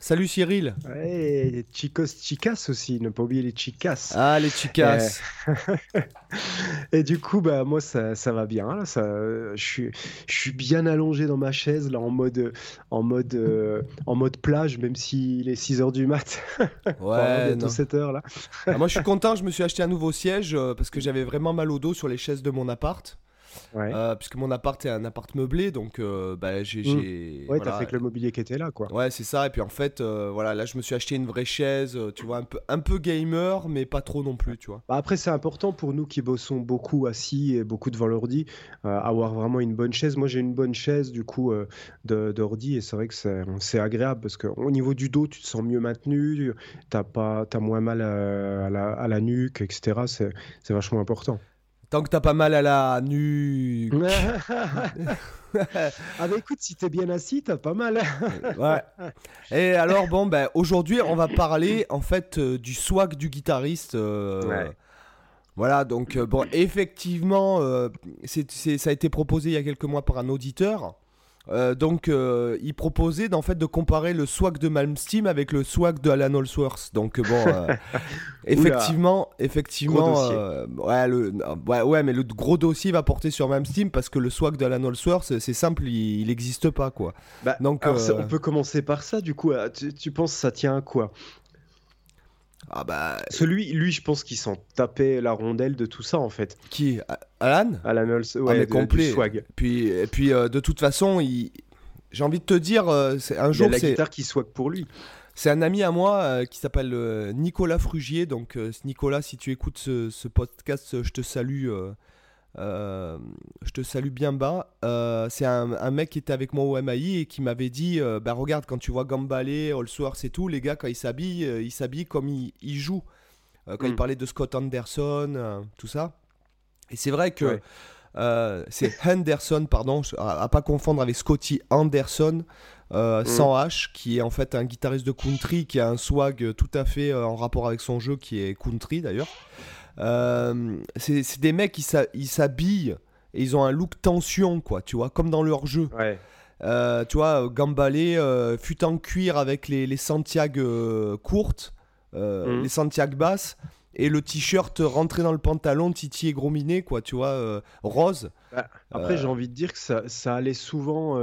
Salut Cyril. Ouais, chicos chicas aussi, ne pas oublier les chicas. Ah les chicas. Et du coup, bah moi ça, ça va bien. Là, ça, je suis, je suis bien allongé dans ma chaise là en mode, en mode, euh, en mode plage, même s'il est 6 h du mat. Ouais, bientôt non. 7 heures là. Ah, moi je suis content, je me suis acheté un nouveau siège euh, parce que j'avais vraiment mal au dos sur les chaises de mon appart. Ouais. Euh, puisque mon appart est un appart meublé, donc euh, bah, j'ai... Mm. j'ai- ouais, voilà. t'as fait que le mobilier qui était là, quoi. Ouais, c'est ça. Et puis en fait, euh, voilà, là, je me suis acheté une vraie chaise, tu vois, un peu, un peu gamer, mais pas trop non plus, tu vois. Bah, après, c'est important pour nous qui bossons beaucoup assis et beaucoup devant l'ordi, avoir vraiment une bonne chaise. Moi, j'ai une bonne chaise du coup d'ordi et c'est vrai que c'est agréable parce qu'au niveau du dos, tu te sens mieux maintenu, t'as pas, t'as moins mal à, à la, à la nuque, etc. C'est vachement important. Tant que t'as pas mal à la nuque. ah bah écoute, si t'es bien assis, t'as pas mal. ouais. Et alors, bon, ben, aujourd'hui, on va parler en fait euh, du swag du guitariste. euh, Ouais. Voilà, donc, euh, bon, effectivement, euh, c'est- c'est- ça a été proposé il y a quelques mois par un auditeur. Euh, donc, euh, il proposait d'en fait de comparer le swag de Malmsteen avec le swag de Alan Holsworth. Donc, euh, bon, euh, effectivement, effectivement, ouais, le, ouais, ouais, mais le gros dossier va porter sur Malmsteen parce que le swag de Alan Holsworth, c'est simple, il n'existe pas, quoi. Bah, Donc, alors, on peut commencer par ça, du coup. Tu, tu penses ça tient à quoi? Ah bah, Celui, lui, je pense qu'il s'en tapait la rondelle de tout ça, en fait. qui? Alan? Alan Holz, ouais, mais de- du complet. swag. Puis, et puis euh, de toute façon, il... j'ai envie de te dire, euh, c'est- un Il y a jour, la c'est guitare qui swag pour lui. c'est un ami à moi euh, qui s'appelle euh, Nicolas Frugier. Donc, euh, Nicolas, si tu écoutes ce, ce podcast, je te salue. Euh, je te salue bien bas. Euh, c'est un, un mec qui était avec moi au MAI et qui m'avait dit euh, bah regarde, quand tu vois Gambale, Allsworth et tout, les gars, quand ils s'habillent, ils s'habillent comme ils, ils jouent. Quand il Mm. parlait de Scott Anderson, tout ça. Et c'est vrai que Ouais. c'est Henderson, pardon, à, à pas confondre avec Scotty Anderson, Mm. sans H, qui est en fait un guitariste de country qui a un swag tout à fait en rapport avec son jeu, qui est country d'ailleurs. Euh, c'est des mecs ils s'habillent et ils ont un look tension, quoi, tu vois, comme dans leur jeu. Ouais. Euh, tu vois, Gambalé, euh, fut en cuir avec les, les Santiago euh, courtes, Mhm. les Santiago basses, et le t-shirt rentré dans le pantalon, titi et gros minet, quoi, tu vois, rose. Bah, Après, j'ai envie de dire que ça, ça allait souvent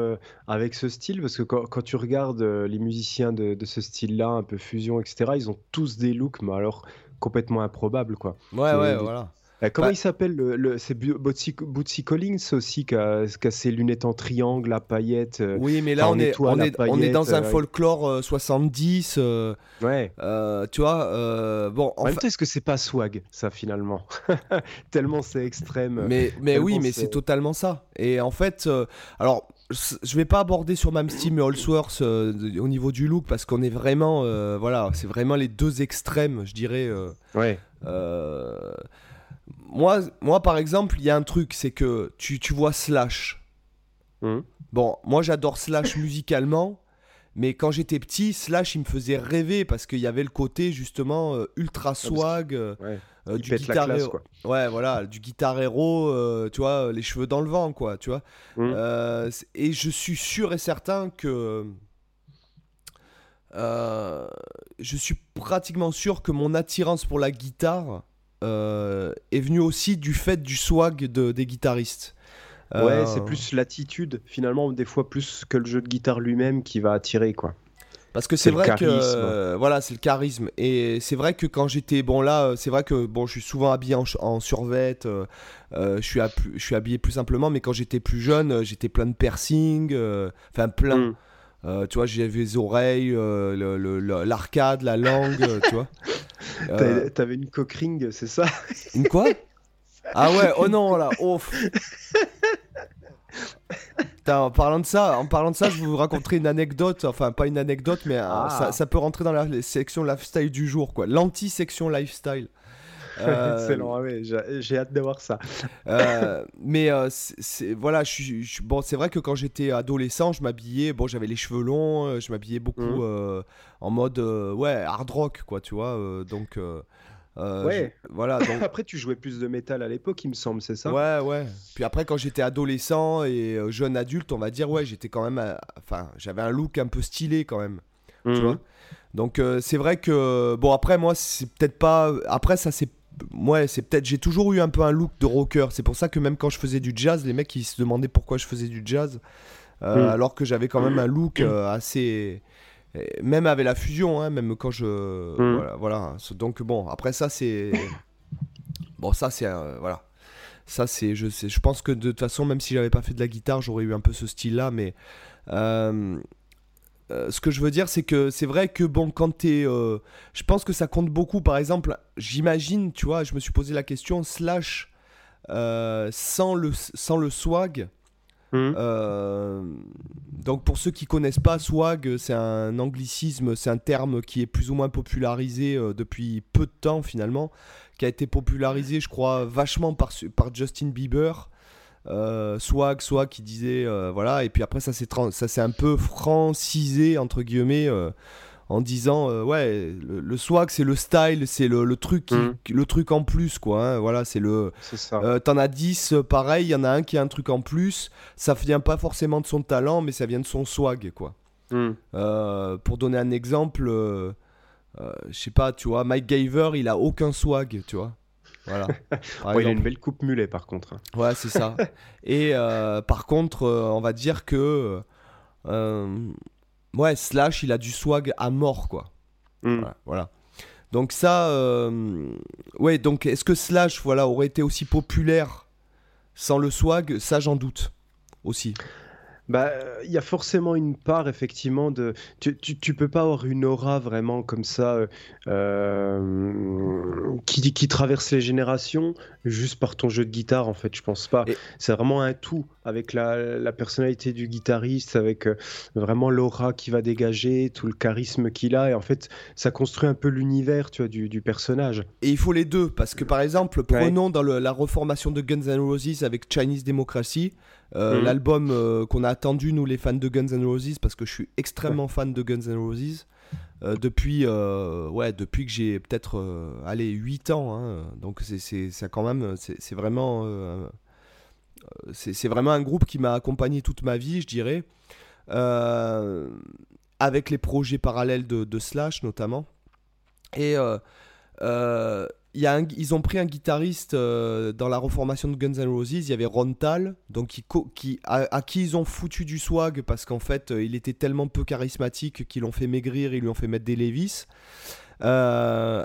avec ce style, parce que quand, quand tu regardes les musiciens de, de ce style-là, un peu fusion, etc., ils ont tous des looks, mais alors complètement improbables, quoi. Ouais, ouais, voilà. Euh, comment Bah- il s'appelle le, le- C'est Bootsy, Bootsy Collins aussi, qui a, ses lunettes en triangle, à paillettes. euh, Oui, mais là, on en est, on, est, on est dans un euh, folklore euh, 70, euh, Ouais. euh, tu vois, bon, En même enfin, temps, est-ce que c'est pas swag, ça, finalement Tellement c'est extrême. Mais, mais oui, mais c'est- totalement ça. Et en fait, alors, je vais pas aborder sur Malmsteen et Allsworth euh, au niveau du look parce qu'on est vraiment, euh, voilà, c'est vraiment les deux extrêmes, je dirais. euh, Ouais. euh, moi, moi, par exemple, il y a un truc, c'est que tu, tu vois Slash. Mhm. Bon, moi, j'adore Slash musicalement. Mais quand j'étais petit, Slash, il me faisait rêver parce qu'il y avait le côté justement euh, ultra swag, euh, Ouais. euh, du guitar classe, quoi. Ouais, voilà, du guitar héros, euh, tu vois, les cheveux dans le vent, quoi, tu vois. C- et je suis sûr et certain que. je suis pratiquement sûr que mon attirance pour la guitare est venue aussi du fait du swag de- des guitaristes. Ouais, Euh, c'est plus l'attitude, finalement, des fois plus que le jeu de guitare lui-même qui va attirer, quoi. Parce que C'est vrai que euh, voilà, c'est le charisme et c'est vrai que quand j'étais bon là, euh, c'est vrai que bon, je suis souvent habillé en, en survêt, euh, euh, je suis je suis habillé plus simplement, mais quand j'étais plus jeune, j'étais plein de piercing, euh, enfin plein. Mm. Tu vois, j'avais les oreilles, le- le- le- l'arcade, la langue, tu vois. T'avais- T'avais une cockring, c'est ça? Une quoi? Ah ouais, oh non là, oh. Putain, en parlant de ça, en parlant de ça, je vous raconterai une anecdote, enfin pas une anecdote, mais euh, Ah. ça, ça peut rentrer dans la section lifestyle du jour, quoi. L'anti-section lifestyle. Euh, Excellent, ah ouais, j'ai hâte de voir ça. euh, mais euh, c'est voilà, je je bon, c'est vrai que quand j'étais adolescent, je m'habillais, bon, j'avais les cheveux longs, euh, je m'habillais beaucoup euh, en mode, euh, ouais, hard rock, quoi, tu vois. euh, donc, euh, Ouais. je- voilà, donc, Après, tu jouais plus de métal à l'époque, il me semble, c'est ça? ouais, ouais. Puis après, quand j'étais adolescent et euh, jeune adulte, on va dire, ouais, j'étais quand même, euh, enfin, j'avais un look un peu stylé quand même. tu Mhm. vois? Donc euh, c'est vrai que bon après moi c'est peut-être pas après ça c'est ouais c'est peut-être j'ai toujours eu un peu un look de rocker c'est pour ça que même quand je faisais du jazz les mecs ils se demandaient pourquoi je faisais du jazz euh, Mm. alors que j'avais quand même un look euh, assez et même avec la fusion hein, même quand je Mm. voilà voilà donc bon après ça c'est bon ça c'est euh, voilà ça c'est je sais je pense que de toute façon même si j'avais pas fait de la guitare j'aurais eu un peu ce style là mais euh, euh, ce que je veux dire, c'est que c'est vrai que bon, quand t'es. je pense que ça compte beaucoup. Par exemple, j'imagine, tu vois, je me suis posé la question, Slash, sans, le, sans le swag. Mhm. euh, donc, pour ceux qui connaissent pas, swag, c'est un anglicisme, c'est un terme qui est plus ou moins popularisé euh, depuis peu de temps finalement, qui a été popularisé, je crois, vachement par, Justin Bieber. Euh, swag, swag qui disait voilà et puis après ça s'est ça un peu francisé entre guillemets en disant euh, ouais le, le swag c'est le style c'est le, le truc qui- Mhm. le truc en plus quoi hein, voilà c'est le C'est ça. euh, t'en as 10 euh, pareil il y en a un qui a un truc en plus ça vient pas forcément de son talent mais ça vient de son swag quoi Mhm. Euh, pour donner un exemple euh, je sais pas tu vois Mike Gaver il a aucun swag tu vois voilà Ouais, il a une belle coupe mulet, par contre. hein. Ouais, c'est ça. Et par contre, on va dire que. Euh, ouais, Slash, il a du swag à mort, quoi. Mhm. Voilà. voilà. Donc, ça. euh, ouais, donc, est-ce que Slash, voilà, aurait été aussi populaire sans le swag? Ça, j'en doute. Aussi. Bah, il y a forcément une part, effectivement, de... Tu, tu, tu peux pas avoir une aura vraiment comme ça euh, qui, qui traverse les générations juste par ton jeu de guitare, en fait, je pense pas. Et- C'est vraiment un tout, avec la, la personnalité du guitariste, avec euh, vraiment l'aura qu'il va dégager, tout le charisme qu'il a, et en fait, ça construit un peu l'univers, tu vois, du, du personnage. Et il faut les deux, parce que par exemple, prenons dans le- la reformation de Guns N' Roses avec Chinese Democracy, euh, Mhm. l'album qu'on a attendu, nous les fans de Guns N' Roses, parce que je suis extrêmement fan de Guns N' Roses, euh, depuis, euh, ouais, depuis que j'ai peut-être, euh, allez, 8 ans, hein. donc c'est- quand même, c'est vraiment, euh, euh, c'est vraiment un groupe qui m'a accompagné toute ma vie, je dirais, Euh, avec les projets parallèles de, de Slash notamment. Et euh, euh, ils ont pris un guitariste euh, dans la reformation de Guns N' Roses. Il y avait Ron Tal, donc qui, à, qui ils ont foutu du swag parce qu'en fait, euh, il était tellement peu charismatique qu'ils l'ont fait maigrir, ils lui ont fait mettre des Levis. Euh,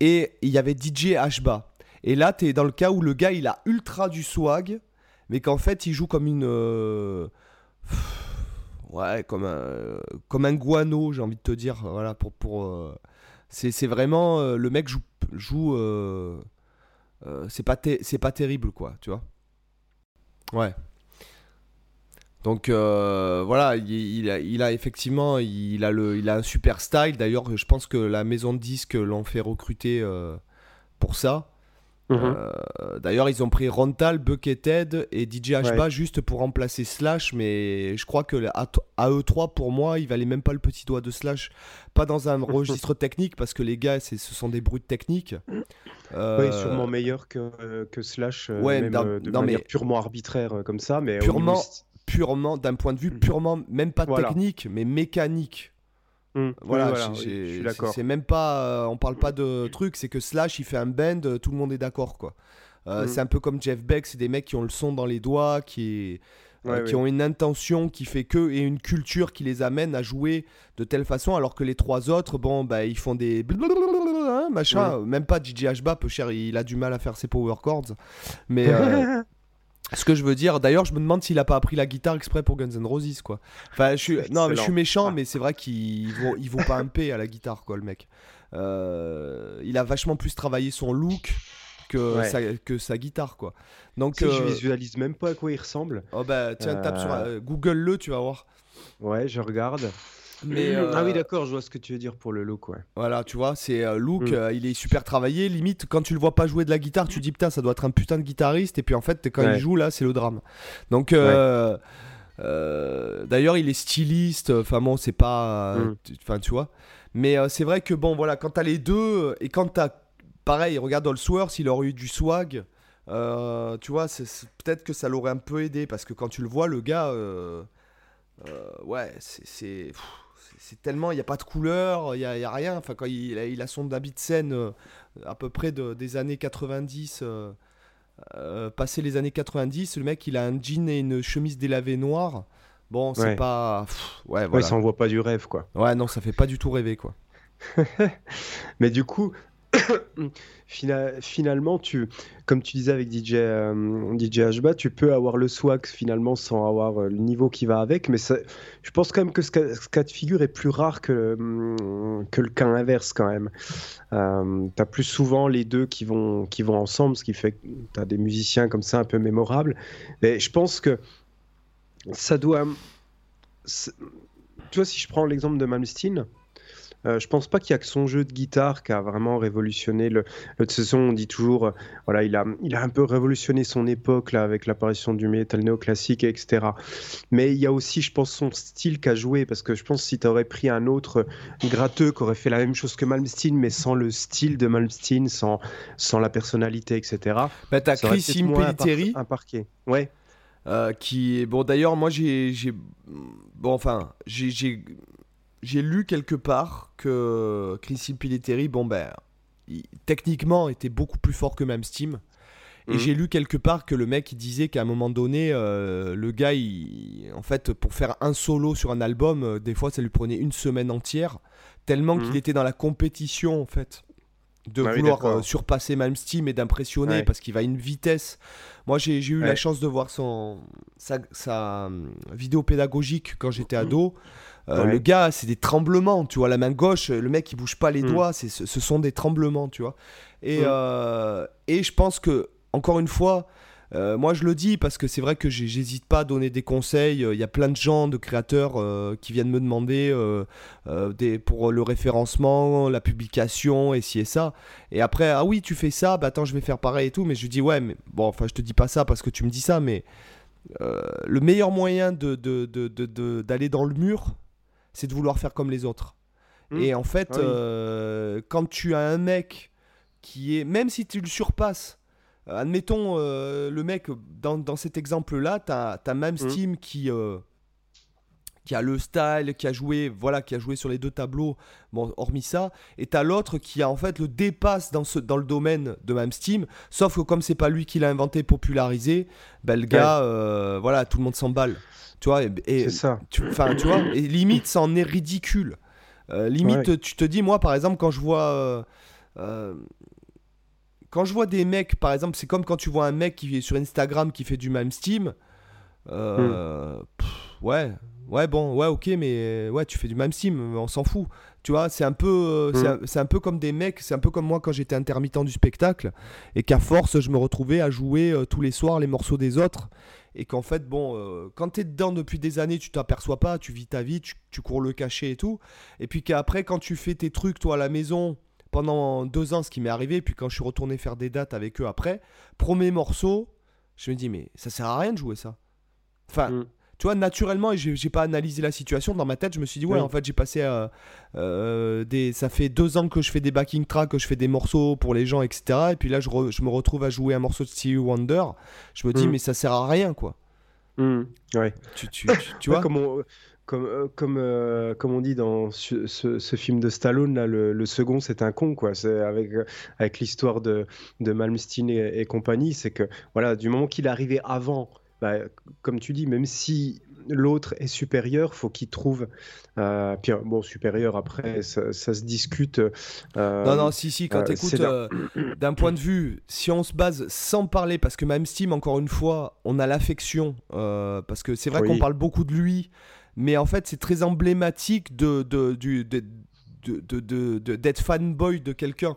et il y avait DJ Ashba. Et là, tu es dans le cas où le gars, il a ultra du swag, mais qu'en fait, il joue comme une. Ouais, comme un, comme un guano, j'ai envie de te dire. Voilà, pour. pour c'est vraiment. le mec joue. Joue euh, euh, c'est pas, terrible, quoi, tu vois. Ouais. Donc euh, voilà, il, a, effectivement il a, le, il a un super style. D'ailleurs, je pense que la maison de disques l'ont fait recruter pour ça. Mhm. Euh, D'ailleurs, ils ont pris Rontal, Buckethead et DJ Ashba juste pour remplacer Slash, mais je crois que à, à eux trois, pour moi, il valait même pas le petit doigt de Slash. Pas dans un registre technique, parce que les gars, c'est- ce sont des brutes techniques. Euh, Ouais, sûrement meilleur que, que Slash, euh, ouais, même dans- euh, de non, manière mais- purement arbitraire euh, comme ça, mais Purement- Purement, d'un point de vue purement, même pas Voilà. technique, mais mécanique. Oui, Voilà, oui, je suis d'accord. c'est même pas, euh, on parle pas de truc, c'est que Slash il fait un band, euh, tout le monde est d'accord quoi. Euh, Mm. C'est un peu comme Jeff Beck, c'est des mecs qui ont le son dans les doigts, qui, euh, qui ont une intention qui fait que et une culture qui les amène à jouer de telle façon, alors que les trois autres, bon bah ils font des blablabla, machin, même pas DJ Ashba, peu cher, il a du mal à faire ses power chords, mais ce que je veux dire, d'ailleurs, je me demande s'il a pas appris la guitare exprès pour Guns N' Roses, quoi. Enfin, je suis, non, mais je suis méchant, mais c'est vrai qu'il vaut, il vaut pas un P à la guitare, quoi, le mec. Euh, il a vachement plus travaillé son look que, Ouais. sa, que sa guitare, quoi. Donc, Tu sais, je euh, visualise même pas à quoi il ressemble. oh bah, tiens, tape sur euh, Google le, tu vas voir. Ouais, je regarde. Mais, Ah oui, euh, d'accord, je vois ce que tu veux dire pour le look, ouais. Voilà, tu vois, c'est euh, look, Mm. euh, il est super travaillé. Limite, quand tu le vois pas jouer de la guitare, tu te dis putain, ça doit être un putain de guitariste. Et puis en fait, quand Ouais. il joue là, c'est le drame. Donc, euh, euh, d'ailleurs, il est styliste. Enfin bon, c'est pas, euh, Mm. tu- enfin tu vois. Mais euh, c'est vrai que bon, voilà, quand t'as les deux et quand t'as, pareil, regarde Allsworth, il aurait eu du swag. euh, tu vois, c'est- c'est- peut-être que ça l'aurait un peu aidé parce que quand tu le vois, le gars, euh, euh, ouais, c'est- c'est pff, c'est- tellement, il n'y a pas de couleur, il n'y a, y a rien. Enfin, quand il, a, il a son habit de scène euh, à peu près de- des années 90, euh, euh, passé les années 90, le mec, il a un jean et une chemise délavée noire. Bon, c'est Ouais. pas. pff, ouais, Ouais, voilà. ça envoie pas du rêve, quoi. Ouais, non, ça fait pas du tout rêver, quoi. Mais du coup, finalement, tu, comme tu disais avec DJ, euh, DJ Hba, tu peux avoir le swag finalement sans avoir euh, le niveau qui va avec. Mais je pense quand même que ce cas, de figure est plus rare que, hum, que le cas inverse quand même. Euh, tu as plus souvent les deux qui vont, qui vont ensemble, ce qui fait que tu as des musiciens comme ça un peu mémorables. Mais je pense que ça doit. c'est- Tu vois, si je prends l'exemple de Malmsteen, euh, je pense pas qu'il y a que son jeu de guitare qui a vraiment révolutionné le. De toute façon, on dit toujours, euh, voilà, il a, il a un peu révolutionné son époque là avec l'apparition du métal néoclassique, etc. Mais il y a aussi, je pense, son style qu'a joué parce que je pense que si tu aurais pris un autre gratteux qui aurait fait la même chose que Malmsteen, mais sans le style de Malmsteen, sans, sans la personnalité, etc. Bah, t'as Chris peut-être moins impar- Impellitteri. imparqué. Ouais. Euh, qui est bon d'ailleurs moi j'ai bon enfin j'ai j'ai lu quelque part que Chris Impellitteri bon ben il- techniquement était beaucoup plus fort que même Steam et Mhm. j'ai lu quelque part que le mec il disait qu'à un moment donné euh, le gars il, en fait pour faire un solo sur un album euh, des fois ça lui prenait une semaine entière tellement Mhm. qu'il était dans la compétition en fait de Ah oui, vouloir d'accord. euh, surpasser Malmsteen et d'impressionner Ouais. parce qu'il va à une vitesse. Moi, j'ai eu la chance de voir son, sa, sa, hum, vidéo pédagogique quand j'étais ado. Euh, Ouais. Le gars, c'est des tremblements, tu vois, la main gauche, le mec il bouge pas les Mm. doigts, c'est ce sont des tremblements, tu vois. Et, Mm. euh, et je pense que, encore une fois, euh, moi je le dis parce que c'est vrai que j'hésite pas à donner des conseils. Euh, Il y a plein de gens, de créateurs euh, qui viennent me demander des, pour le référencement, la publication, et ci et ça. Et après, ah oui, tu fais ça, bah attends, je vais faire pareil et tout. Mais je lui dis, ouais, mais bon, enfin, je te dis pas ça parce que tu me dis ça, mais le meilleur moyen de, de- de- de- de- d'aller dans le mur, c'est de vouloir faire comme les autres. Mm. Et en fait, Ah oui. euh, quand tu as un mec qui est, même si tu le surpasses, euh, admettons euh, le mec, dans, dans cet exemple-là, tu as, même. Steam qui, euh, qui a le style, qui a joué, voilà, qui a joué sur les deux tableaux, bon, hormis ça, et t'as l'autre qui a en fait le dépasse dans, ce, dans le domaine de même Steam, sauf que comme c'est pas lui qui l'a inventé, popularisé, ben, le gars, euh, voilà, tout le monde s'emballe. Tu vois, et, ça. tu, enfin, tu vois, et limite, ça en est ridicule. Euh, limite, Ouais. tu te dis, moi, par exemple, quand je vois. euh, quand je vois des mecs, par exemple, c'est comme quand tu vois un mec qui est sur Instagram qui fait du même Steam. Hmm. pff, ouais, ouais, bon, ouais, ok, mais ouais, tu fais du même Steam, on s'en fout. Tu vois, c'est un peu, euh, c'est un- c'est un peu comme des mecs, c'est un peu comme moi quand j'étais intermittent du spectacle et qu'à force, je me retrouvais à jouer euh, tous les soirs les morceaux des autres et qu'en fait, bon, euh, quand t'es dedans depuis des années, tu t'aperçois pas, tu vis ta vie, tu, tu cours le cachet et tout. Et puis qu'après, quand tu fais tes trucs, toi, à la maison, pendant deux ans, ce qui m'est arrivé, puis quand je suis retourné faire des dates avec eux après, premier morceau, je me dis, mais ça sert à rien de jouer ça. Enfin, Mm. Tu vois, naturellement, et j'ai pas analysé la situation, dans ma tête, je me suis dit, ouais, Oui. en fait, j'ai passé. euh, euh, des, ça fait deux ans que je fais des backing tracks, que je fais des morceaux pour les gens, etc. Et puis là, je, re- je me retrouve à jouer un morceau de Stevie Wonder. Je me dis, Mm. mais ça sert à rien, quoi. Mm. Ouais. Tu, tu, tu, tu Ouais, vois comme on, comme, euh, comme, euh, comme on dit dans ce, ce- ce film de Stallone, là, le, le second, c'est un con, quoi. C'est avec, avec l'histoire de, de Malmsteen et, et compagnie, c'est que, voilà, du moment qu'il arrivé avant, bah, comme tu dis, même si l'autre est supérieur, faut qu'il trouve. euh, puis, bon, supérieur, après, ça, ça se discute. euh, Non, non, si, si, quand euh, là- euh, d'un point de vue, si on se base sans parler, parce que même Steam, encore une fois, on a l'affection, parce que c'est vrai Oui. qu'on parle beaucoup de lui, mais en fait, c'est très emblématique de, de, du- de- de- de- de- de- d'être fanboy de quelqu'un.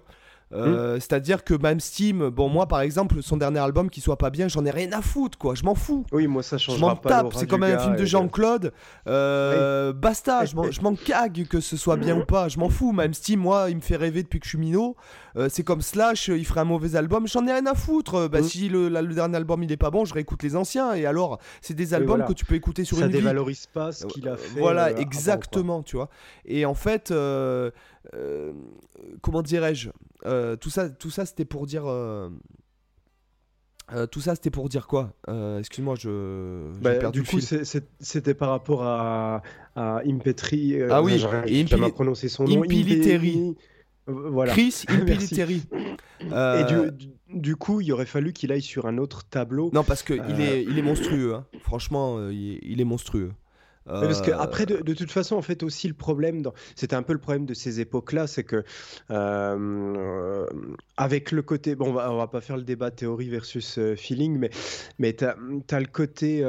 Euh, c'est-à-dire que même Steam, bon moi par exemple, son dernier album qui soit pas bien, j'en ai rien à foutre quoi, je m'en fous. Oui, moi ça change Je m'en tape, c'est comme un film de Jean-Claude. Euh, Basta, je m'en- cague que ce soit bien ou pas, je m'en fous. Même Steam, moi, il me fait rêver depuis que je suis minot. Euh, c'est comme Slash, il ferait un mauvais album, j'en ai rien à foutre. Euh, Bah, Mm. Si le, la- le dernier album il est pas bon, je réécoute les anciens. Et alors, c'est des albums voilà. que tu peux écouter sur Ça une vie. dévalorise pas ce qu'il a Euh, fait. Voilà, euh, avant, exactement, tu vois. Et en fait, euh, euh, comment dirais-je euh, Tout ça, tout ça c'était pour dire. euh, tout ça, c'était pour dire quoi? Excuse-moi, je. Bah, perdu du le coup, c'était par rapport à, à Impetri. Ah oui, Impili- à prononcer son nom. Impiliteri. Voilà. Chris. Impiliteri. Et du, du- du coup, il aurait fallu qu'il aille sur un autre tableau. Non, parce qu'il Euh, est, il est monstrueux. hein. Franchement, il, est, il est monstrueux. Parce que Euh, après, de, de toute façon, en fait, aussi le problème, dans... c'était un peu le problème de ces époques-là, c'est que euh, avec le côté, bon, on va, on va pas faire le débat théorie versus euh, feeling, mais mais t'as as le côté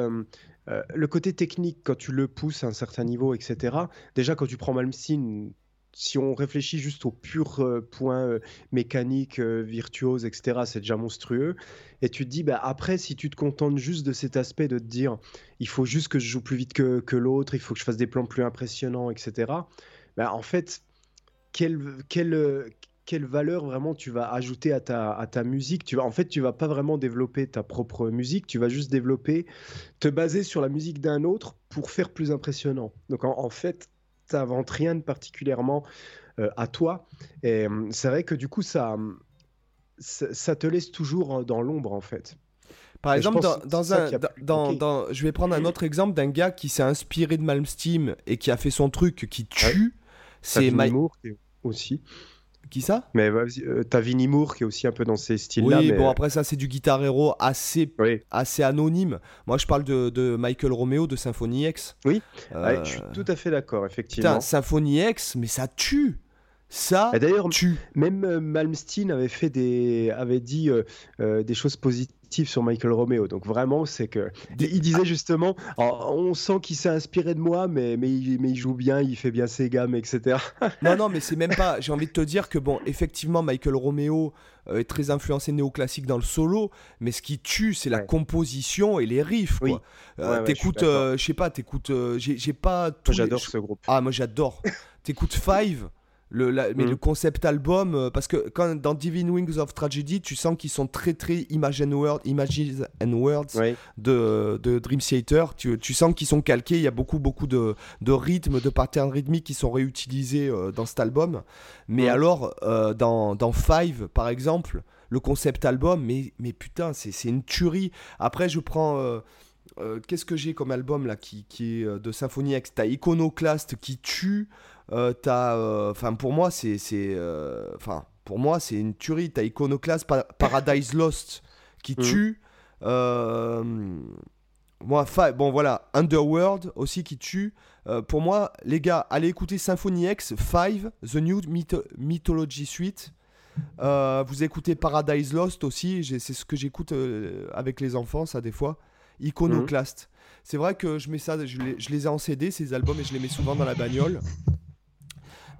euh, le côté technique quand tu le pousses à un certain niveau, etc. Déjà, quand tu prends Malmsteen, si on réfléchit juste au pur euh, point euh, mécanique, euh, virtuose, etc., c'est déjà monstrueux. Et tu te dis, bah, après, si tu te contentes juste de cet aspect de te dire, il faut juste que je joue plus vite que, que l'autre, il faut que je fasse des plans plus impressionnants, etc. Bah, en fait, quelle, quelle, quelle valeur vraiment tu vas ajouter à ta, à ta musique? Tu vas, En fait, tu vas pas vraiment développer ta propre musique, tu vas juste développer, te baser sur la musique d'un autre pour faire plus impressionnant. Donc en fait, tu n'inventes rien de particulièrement euh, à toi. Et hum, c'est vrai que du coup, ça, ça, ça te laisse toujours euh, dans l'ombre, en fait. Par Et exemple, dans, dans un, a dans, je vais prendre un autre exemple d'un gars qui s'est inspiré de Malmsteen et qui a fait son truc qui tue. C'est est aussi. Qui ça? Mais euh, t'as Vinnie Moore qui est aussi un peu dans ces styles-là. Oui, mais... bon, après ça, c'est du Guitar Hero assez, Oui, assez anonyme. Moi, je parle de, de Michael Romeo de Symphony X. Oui. Euh, ouais, je suis tout à fait d'accord, effectivement. Putain, Symphony X, mais ça tue. Ça Et D'ailleurs, tue. même euh, Malmsteen avait fait des, avait dit euh, euh, des choses positives sur Michael Romeo. Donc vraiment, c'est que il disait justement, Oh, on sent qu'il s'est inspiré de moi, mais mais il, mais il joue bien, il fait bien ses gammes, etc. Non, non, mais c'est même pas. J'ai envie de te dire que, bon, effectivement, Michael Romeo euh, est très influencé néoclassique dans le solo, mais ce qui tue, c'est la Ouais. composition et les riffs, quoi. Oui. Euh, Ouais, t'écoutes, je euh, je sais pas, t'écoutes. euh, j'ai pas. les- j'adore ce groupe. Ah, moi j'adore. T'écoutes Five, le, la- mais Mhm. le concept album, euh, parce que quand dans Divine Wings of Tragedy, tu sens qu'ils sont très très Image and Words, Images and Words de, de Dream Theater. Tu, tu sens qu'ils sont calqués, il y a beaucoup beaucoup de, de rythmes, de patterns rythmiques qui sont réutilisés euh, dans cet album. Mais Ouais. alors, euh, dans, dans Five, par exemple, le concept album, mais, mais putain, c'est une tuerie. Après, je prends... euh, euh, Qu'est-ce que j'ai comme album là qui, qui est de Symphony X? T'as Iconoclast qui tue. Euh, T'as, euh, enfin pour moi c'est, euh, enfin pour moi c'est une tuerie. T'as Iconoclast, Pa- Paradise Lost qui Mhm. tue. Euh, moi, bon voilà, Underworld aussi qui tue. Euh, pour moi, les gars, allez écouter Symphony X, Five, The New Mytho- Mythology Suite. Euh, vous écoutez Paradise Lost aussi, c'est ce que j'écoute avec les enfants, ça des fois. Iconoclast. C'est vrai que je mets ça, je les, je les ai en CD ces albums et je les mets souvent dans la bagnole.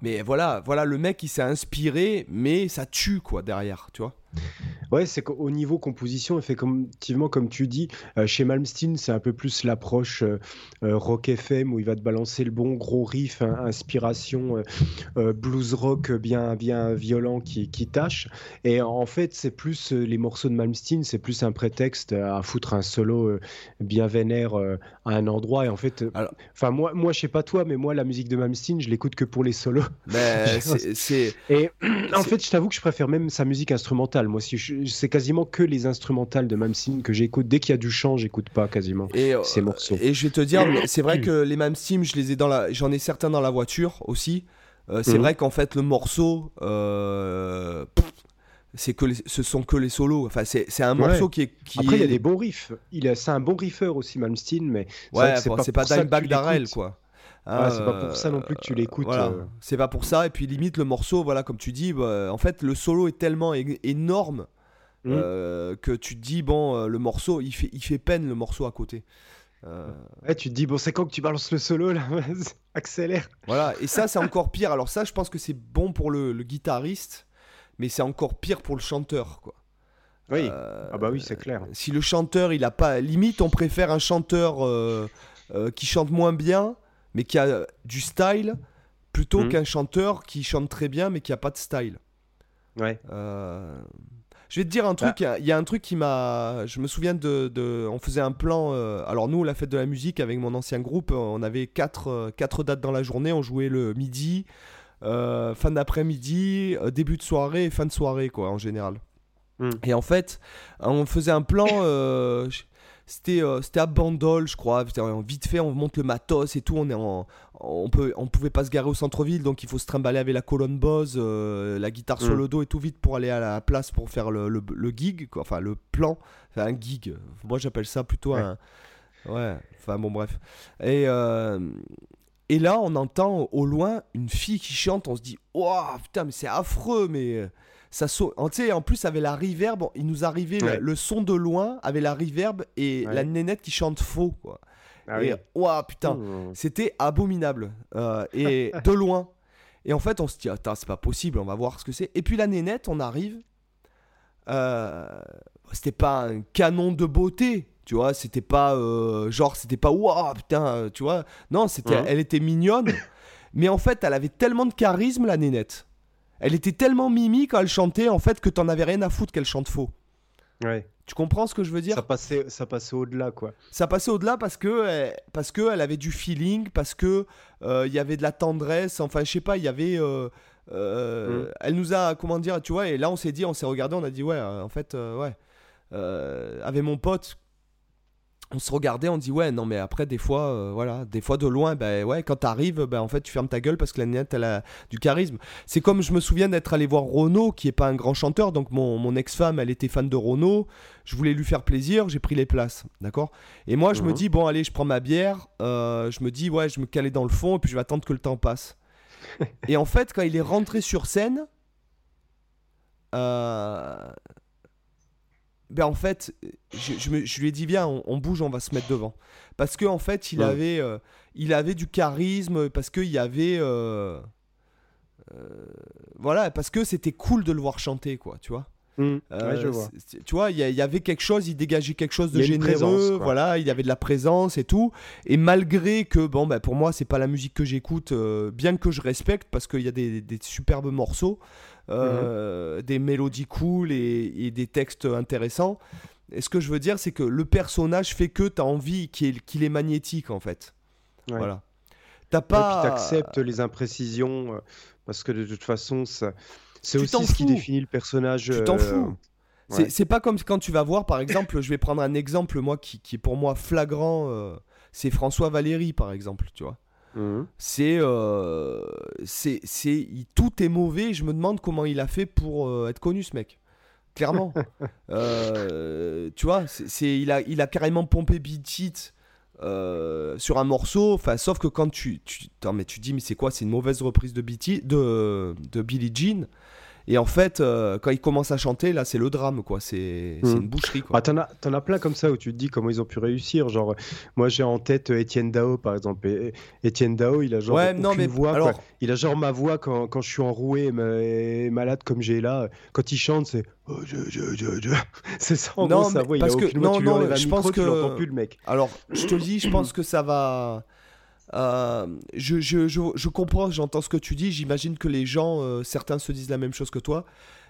Mais voilà, voilà le mec il s'est inspiré, mais ça tue quoi derrière, tu vois. Ouais, c'est qu'au niveau composition, effectivement, comme tu dis, euh, chez Malmsteen, c'est un peu plus l'approche euh, euh, rock FM où il va te balancer le bon gros riff, hein, inspiration euh, blues rock bien, bien violent qui, qui tâche. Et en fait, c'est plus les morceaux de Malmsteen, c'est plus un prétexte à foutre un solo bien vénère à un endroit. Et en fait, enfin moi, moi, je sais pas toi, mais moi, la musique de Malmsteen, je l'écoute que pour les solos. Mais c'est Et en fait, je t'avoue que je préfère même sa musique instrumentale. Moi, si c'est quasiment que les instrumentales de Malmsteen que j'écoute. Dès qu'il y a du chant, j'écoute pas quasiment. Et, euh, Ces morceaux. et je vais te dire, c'est vrai que les Steam, je les ai dans la, j'en ai certains dans la voiture aussi. Euh, c'est Mhm. vrai qu'en fait le morceau, euh, c'est que les- ce sont que les solos. Enfin, c'est, c'est un Ouais. morceau qui est. Qui Après, il y a des bons riffs. C'est un bon riffeur aussi, Malmsteen, mais c'est Ouais, c'est pas, c'est pas que Dimebag Darrell quoi. Ouais, c'est pas Euh, pour ça non plus que tu l'écoutes, Voilà, euh. c'est pas pour ça. Et puis limite le morceau, voilà, comme tu dis, bah, en fait le solo est tellement énorme Mhm. euh, que tu te dis bon, euh, le morceau, il fait, il fait peine le morceau à côté. Euh, Ouais, tu te dis, bon, c'est quand que tu balances le solo là? Accélère. Voilà, et ça c'est encore pire. Alors ça, je pense que c'est bon pour le, le guitariste, mais c'est encore pire pour le chanteur, quoi. Oui. Euh, ah bah oui, c'est clair. Si le chanteur, il a pas. Limite, on préfère un chanteur euh, euh, qui chante moins bien, mais qui a du style, plutôt Mhm. qu'un chanteur qui chante très bien, mais qui a pas de style. Ouais. Euh, Je vais te dire un truc, il y a- il y, a un truc qui m'a... Je me souviens de... de- On faisait un plan... euh, Alors nous, la fête de la musique, avec mon ancien groupe, on avait quatre, euh, quatre dates dans la journée, on jouait le midi, euh, fin d'après-midi, euh, début de soirée et fin de soirée, quoi, en général. Mm. Et en fait, on faisait un plan... euh, C'était euh, c'était à Bandol, je crois. Vite fait, on monte le matos et tout. On est en, on peut, on pouvait pas se garer au centre-ville, donc il faut se trimballer avec la colonne Bose, euh, la guitare sur Mm. le dos et tout vite pour aller à la place pour faire le, le, le gig, quoi. enfin le plan, Enfin, un gig. Moi j'appelle ça plutôt Ouais. un, ouais. Enfin bon bref. Et euh, et là on entend au loin une fille qui chante, on se dit, waouh putain mais c'est affreux, mais ça saute. En, en plus avec la reverb, il nous arrivait le- Ouais. le, son de loin avec la reverb et Ouais. la nénette qui chante faux, quoi. Ah et putain. Mmh. C'était abominable. Euh, et de loin. Et en fait, on se dit, attends, c'est pas possible, on va voir ce que c'est. Et puis la nénette, on arrive. Euh, c'était pas un canon de beauté, tu vois. C'était pas euh, genre, c'était pas waouh, putain, tu vois. Non, c'était, Mhm. elle était mignonne. mais en fait, elle avait tellement de charisme, la nénette. Elle était tellement mimi quand elle chantait, en fait, que t'en avais rien à foutre qu'elle chante faux. Ouais. Tu comprends ce que je veux dire? Ça passait, ça passait au-delà, quoi. ça passait au-delà parce que euh, parce que elle avait du feeling parce que euh, il y avait de la tendresse enfin je sais pas il y avait euh, euh, Mm. elle nous a comment dire tu vois et là on s'est dit on s'est regardé on a dit ouais en fait ouais avec mon pote on se regardait on dit ouais non mais après des fois euh, voilà des fois de loin ben ouais quand t'arrives ben en fait tu fermes ta gueule parce que la nénette elle a du charisme. C'est comme je me souviens d'être allé voir Renaud qui est pas un grand chanteur donc mon, mon ex-femme elle était fan de Renaud. Je voulais lui faire plaisir j'ai pris les places d'accord? Et moi je me Mhm. dis bon allez je prends ma bière euh, je me dis ouais je me calais dans le fond et puis je vais attendre que le temps passe. Et en fait quand il est rentré sur scène euh, ben en fait, je, je me- je lui ai dit viens, on, on bouge, on va se mettre devant. Parce que en fait, il Ouais. avait, euh, il avait du charisme, parce qu'il y avait, euh, euh, voilà, parce que c'était cool de le voir chanter, quoi, tu vois. Mmh. Ouais, je vois. Tu vois, il y, avait quelque chose, il dégageait quelque chose de généreux, présence, voilà, il y avait de la présence et tout. Et malgré que, bon, bah, pour moi, c'est pas la musique que j'écoute, bien que je respecte, parce qu'il y a des, des superbes morceaux, euh, des mélodies cool et, et des textes intéressants. Et ce que je veux dire, c'est que le personnage fait que tu as envie qu'il est, est magnétique, en fait. Ouais. Voilà. T'as Et pas. puis t'acceptes les imprécisions euh, parce que de toute façon, ça- c'est aussi ce qui définit le personnage. Tu t'en euh, fous. C'est ouais. c'est pas comme quand tu vas voir, par exemple, je vais prendre un exemple, moi, qui, qui est pour moi flagrant, euh, c'est François Valéry, par exemple, tu vois. Mhm. C'est. euh, c'est c'est- il- tout est mauvais, je me demande comment il a fait pour euh, être connu, ce mec. Clairement. Euh, tu vois, c'est c'est- il, a, il a carrément pompé Beat It sur un morceau, enfin, sauf que quand tu. tu attends, mais tu dis, mais c'est quoi? C'est une mauvaise reprise de, Beat It- de, de Billie Jean. Et en fait, euh, quand il commence à chanter, là, c'est le drame, quoi. C'est c'est Mm. une boucherie, quoi. Ah, t'en as, t'en as plein comme ça où tu te dis comment ils ont pu réussir. Genre, moi j'ai en tête Étienne Dao par exemple. Et, Étienne Dao, il a genre Ouais, non, mais voix. alors- quoi. Il a genre ma voix quand, quand je suis enroué et, ma- et malade comme j'ai là. Quand il chante, c'est. oh. C'est ça en Non, gros sa mais voix. Il parce a que- voix. non, non, je pense que- l'entends plus le mec. Alors, je te dis, je pense que ça va. Euh, je, je, je, je comprends, j'entends ce que tu dis. J'imagine que les gens, euh, certains se disent la même chose que toi.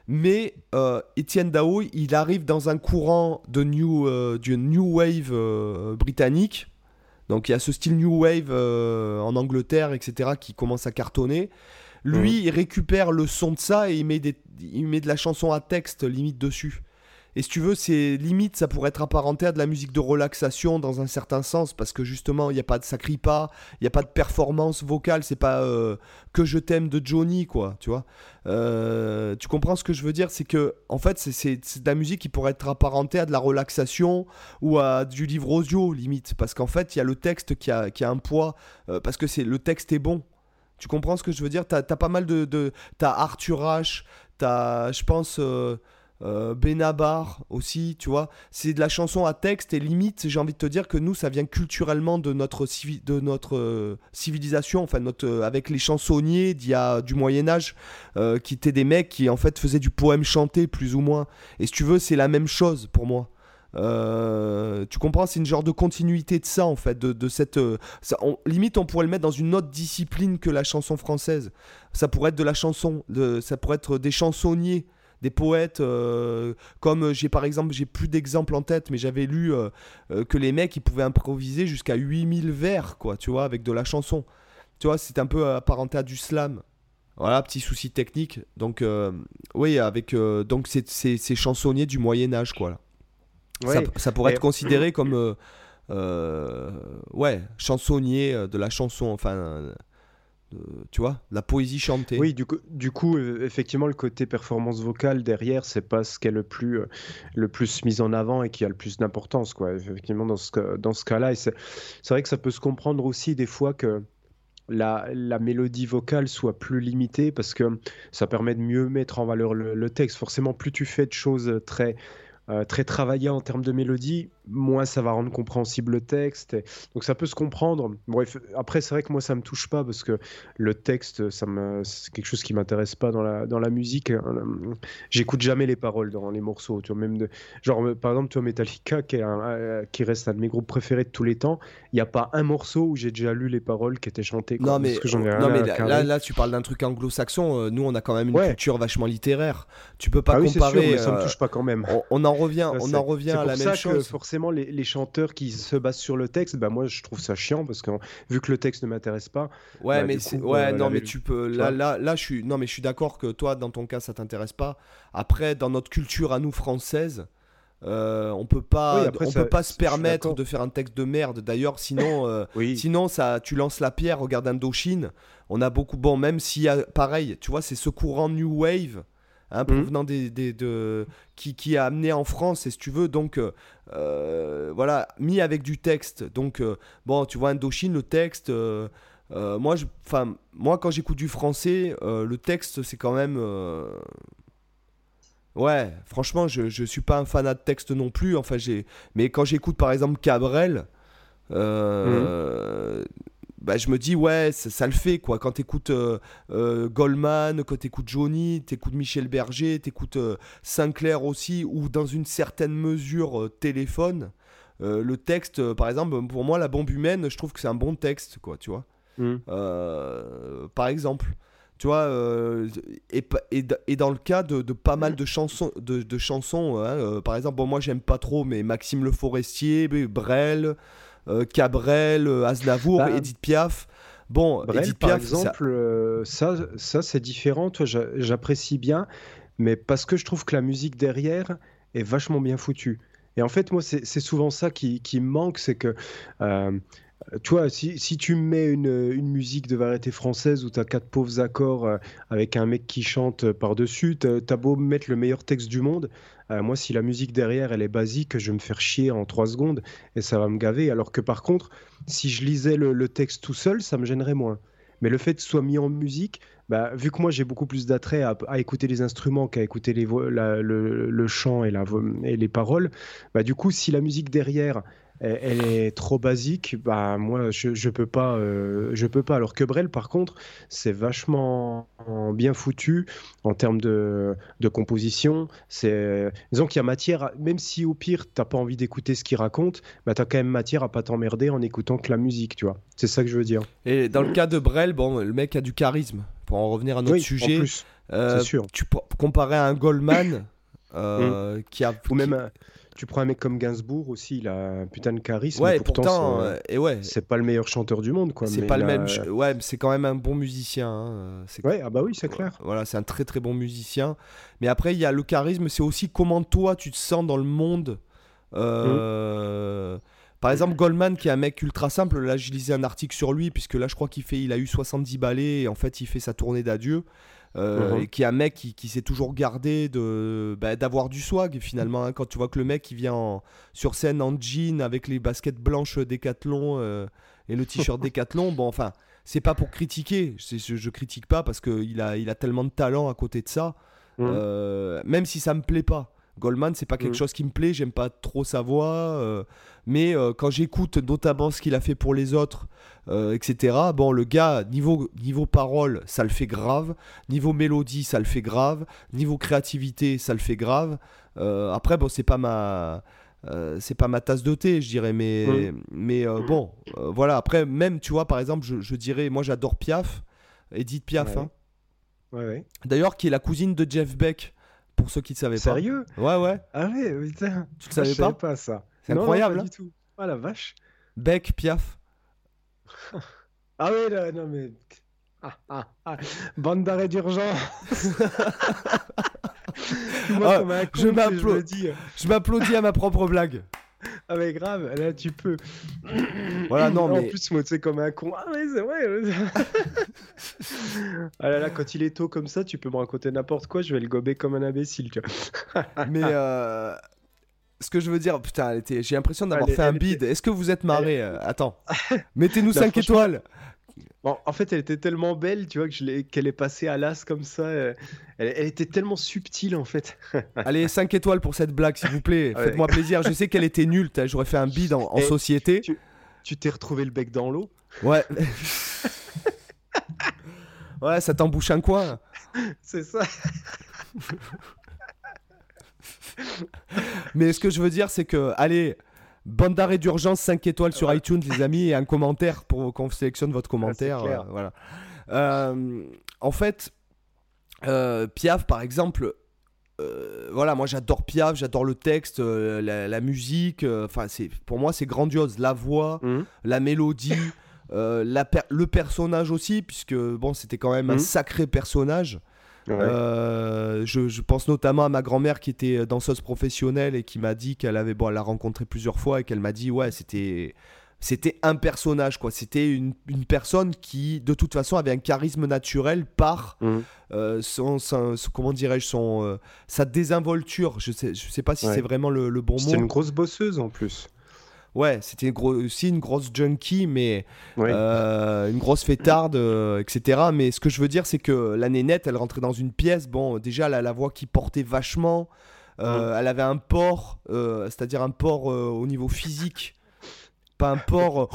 Mais euh, Étienne Dao, il arrive dans un courant de new, du new wave britannique. Donc il y a ce style new wave en Angleterre, etc., qui commence à cartonner. Lui, il récupère le son de ça et il met, des, il met de la chanson à texte limite dessus. Et si tu veux, c'est limite, ça pourrait être apparenté à de la musique de relaxation dans un certain sens, parce que justement, il y a pas de, ça pas, il n'y a pas de performance vocale, c'est pas euh, que je t'aime de Johnny, quoi, tu vois. Euh, tu comprends ce que je veux dire? C'est que, en fait, c'est de la musique qui pourrait être apparentée à de la relaxation ou à du livre audio, limite, parce qu'en fait, il y a le texte qui a, qui a un poids, euh, parce que c'est le texte est bon. Tu comprends ce que je veux dire? T'as as pas mal de. de t'as Arthur H, t'as, je pense. Euh, Benabar aussi, tu vois. C'est de la chanson à texte et limite, j'ai envie de te dire que nous, ça vient culturellement de notre, de notre euh, civilisation, enfin, notre, euh, avec les chansonniers d'il y a du Moyen-Âge, qui étaient des mecs qui en fait faisaient du poème chanté, plus ou moins. Et si tu veux, c'est la même chose pour moi. tu comprends, c'est une genre de continuité de ça en fait, de, cette. limite, on pourrait le mettre dans une autre discipline que la chanson française. Ça pourrait être de la chanson, de, ça pourrait être des chansonniers des poètes euh, comme euh, j'ai par exemple j'ai plus d'exemples en tête mais j'avais lu euh, que les mecs ils pouvaient improviser jusqu'à 8000 vers quoi tu vois avec de la chanson. Tu vois c'est un peu apparenté à du slam. Voilà petit souci technique. Donc oui avec donc c'est ces chansonniers du Moyen Âge quoi là. ça, pourrait être considéré comme ouais chansonnier de la chanson enfin tu vois, la poésie chantée. Oui, du coup, euh, effectivement, le côté performance vocale derrière, c'est pas ce qui est le plus, euh, le plus mis en avant et qui a le plus d'importance, quoi. Effectivement, dans ce, ce cas-là, c'est vrai que ça peut se comprendre aussi des fois que la, la, mélodie vocale soit plus limitée parce que ça permet de mieux mettre en valeur le, le texte. Forcément, plus tu fais de choses très euh, très travaillé en termes de mélodie, moins ça va rendre compréhensible le texte. Donc ça peut se comprendre. Bref, après, c'est vrai que moi, ça me touche pas parce que le texte, ça me... c'est quelque chose qui m'intéresse pas dans la, dans la musique. Euh, j'écoute jamais les paroles dans les morceaux. Tu vois, même de... Genre, euh, par exemple, tu vois, Metallica, qui, est qui reste un de mes groupes préférés de tous les temps, il n'y a pas un morceau où j'ai déjà lu les paroles qui étaient chantées. Non, mais, non, mais là, là, tu parles d'un truc anglo-saxon. Nous, on a quand même une culture vachement littéraire. Tu peux pas ah comparer. Oui, sûr, mais ça me touche pas quand même. On, en revient, on en revient à la même chose. Que forcément, les, chanteurs qui se basent sur le texte, bah moi je trouve ça chiant parce que vu que le texte ne m'intéresse pas. Ouais, bah, mais ouais, euh, non, mais tu peux. Là, là, là, je suis. Non, mais je suis d'accord que toi, dans ton cas, ça t'intéresse pas. Après, dans notre culture à nous française. Euh, on peut pas, on peut pas se permettre de faire un texte de merde. D'ailleurs, sinon, euh, sinon ça, tu lances la pierre. Regarde Indochine. On a beaucoup, bon, même s'il y a, pareil, tu vois, c'est ce courant new wave hein, provenant mmh. des, de, qui, qui, a amené en France, et si tu veux, donc euh, euh, voilà, mis avec du texte. Donc, euh, bon, tu vois, Indochine, le texte. moi, je, moi, quand j'écoute du français, le texte, c'est quand même. Ouais, franchement, je, je suis pas un fanat de texte non plus. Enfin, j'ai. Mais quand j'écoute par exemple Cabrel, mmh. Bah, je me dis, ouais, ça, le fait, quoi. Quand t'écoutes euh, euh, Goldman, quand t'écoutes Johnny, t'écoutes Michel Berger, t'écoutes euh, Sinclair aussi, ou dans une certaine mesure Téléphone, le texte, par exemple, pour moi, La bombe humaine, je trouve que c'est un bon texte, quoi, tu vois. Mmh. par exemple. Tu vois, et, et, dans le cas de, pas mal de chansons, de, chansons hein, par exemple, bon, moi j'aime pas trop, mais Maxime Le Forestier, Brel, euh, Cabrel, euh, Aznavour, bah, Edith Piaf. Bon, Edith Piaf, par exemple, euh, ça, ça, c'est différent. Toi, j'apprécie bien, mais parce que je trouve que la musique derrière est vachement bien foutue. Et en fait, moi, c'est souvent ça qui, qui me manque, c'est que tu vois, si, si, tu mets une, une, musique de variété française où tu as quatre pauvres accords avec un mec qui chante par-dessus, tu as beau mettre le meilleur texte du monde, euh, moi, si la musique derrière, elle est basique, je vais me faire chier en trois secondes et ça va me gaver. Alors que par contre, si je lisais le, texte tout seul, ça me gênerait moins. Mais le fait que ce soit mis en musique, bah, vu que moi j'ai beaucoup plus d'attrait à, écouter les instruments qu'à écouter les le, chant et, les paroles, bah, du coup, si la musique derrière, elle est trop basique, bah moi je, je peux pas, euh, je peux pas. Alors que Brel par contre, c'est vachement bien foutu en termes de, de composition. C'est disons qu'il y a matière, même si au pire t'as pas envie d'écouter ce qu'il raconte, bah as quand même matière à pas t'emmerder en écoutant que la musique, tu vois. C'est ça que je veux dire. Et dans le cas de Brel, bon, le mec a du charisme. Pour en revenir à notre sujet, euh, sûr. tu à un Goldman. Euh, qui a ou même tu prends un mec comme Gainsbourg aussi, il a un putain de charisme. Ouais, pourtant, euh, et ouais. C'est pas le meilleur chanteur du monde, quoi. C'est pas le même. Ouais, c'est quand même un bon musicien. Hein. Ouais, ah bah oui, c'est clair. Voilà, c'est un très très bon musicien. Mais après, il y a le charisme, c'est aussi comment toi tu te sens dans le monde. Euh, par exemple, Goldman, qui est un mec ultra simple, là je lisais un article sur lui, puisque là je crois qu'il fait, il a eu 70 ballets, et en fait il fait sa tournée d'adieu. Euh, mhm. qui est un mec qui, qui s'est toujours gardé de bah, d'avoir du swag finalement hein. quand tu vois que le mec il vient sur scène en jean avec les baskets blanches Décathlon euh, et le t-shirt Décathlon bon enfin c'est pas pour critiquer je, je, critique pas parce qu'il a il a tellement de talent à côté de ça Mhm. Euh, même si ça me plaît pas. Goldman, c'est pas quelque Mhm. chose qui me plaît, j'aime pas trop sa voix, mais euh, quand j'écoute notamment ce qu'il a fait pour les autres, euh, etc., bon, le gars, niveau, niveau parole, ça le fait grave, niveau mélodie, ça le fait grave, niveau créativité, ça le fait grave. Euh, après, bon, c'est pas ma. euh, c'est pas ma tasse de thé, je dirais, mais, mais euh, bon, euh, voilà. Après, même, tu vois, par exemple, je, je dirais, moi j'adore Piaf, Edith Piaf, Ouais. hein. Ouais, ouais. d'ailleurs, qui est la cousine de Jeff Beck, pour ceux qui ne savaient pas. Sérieux? Ouais, ouais. Ah ouais, putain. Tu Ah, savais savais pas? pas ça. C'est Non, non, incroyable, pas hein du tout. Ah la vache. Beck, Piaf. Ah ouais, là, non mais. Ah, ah, ah. Bande d'arrêt d'urgence. Moi, Ah, je tu sais, m'applau- me dis. Je m'applaudis à ma propre blague. Ah mais grave, là tu peux. Voilà, non, En mais- plus, moi, tu sais, comme un con. Ah ouais, c'est vrai. ah là là, quand il est tôt comme ça, tu peux me raconter n'importe quoi, je vais le gober comme un imbécile, tu vois. Mais euh, ce que je veux dire, putain, j'ai l'impression d'avoir fait un elle était- bid. Est-ce que vous êtes marré euh, Attends. Mettez-nous Là, 5 franchement- étoiles. Bon, en fait, elle était tellement belle, tu vois, qu'elle est passée à l'as comme ça. euh, Elle, elle était tellement subtile, en fait. Allez, 5 étoiles pour cette blague, s'il vous plaît. Ouais. Faites-moi plaisir. Je sais qu'elle était nulle. t'as- J'aurais fait un bid en, en Et société. Tu t'es retrouvé le bec dans l'eau. Ouais. ouais, ça t'embouche un coin. C'est ça. Mais ce que je veux dire, c'est que, allez, bande d'arrêt d'urgence, 5 étoiles sur Ouais. iTunes, les amis, et un commentaire pour qu'on sélectionne votre commentaire. clair. euh, voilà. Euh, en fait, euh, Piaf, par exemple, voilà, moi j'adore Piaf, j'adore le texte, la, la musique. Enfin, c'est pour moi, c'est grandiose. La voix, Mhm. la mélodie. la per- le personnage aussi, puisque bon, c'était quand même un Mhm. sacré personnage. Ouais. Euh, je, je pense notamment à ma grand-mère qui était danseuse professionnelle et qui m'a dit qu'elle avait bon, elle l'a rencontré plusieurs fois et qu'elle m'a dit ouais c'était c'était un personnage quoi. C'était une, une personne qui de toute façon avait un charisme naturel par Mhm. euh, son, comment dirais-je son euh, sa désinvolture. Je sais je sais pas si Ouais. c'est vraiment le, le bon mot. C'était une grosse bosseuse en plus. Ouais, c'était aussi une grosse junkie, mais euh, une grosse fêtarde, euh, etc. Mais ce que je veux dire, c'est que la nénette, elle rentrait dans une pièce. Bon, déjà, elle a la voix qui portait vachement. Euh, Elle avait un port, euh, c'est-à-dire un port euh, au niveau physique. Pas un port.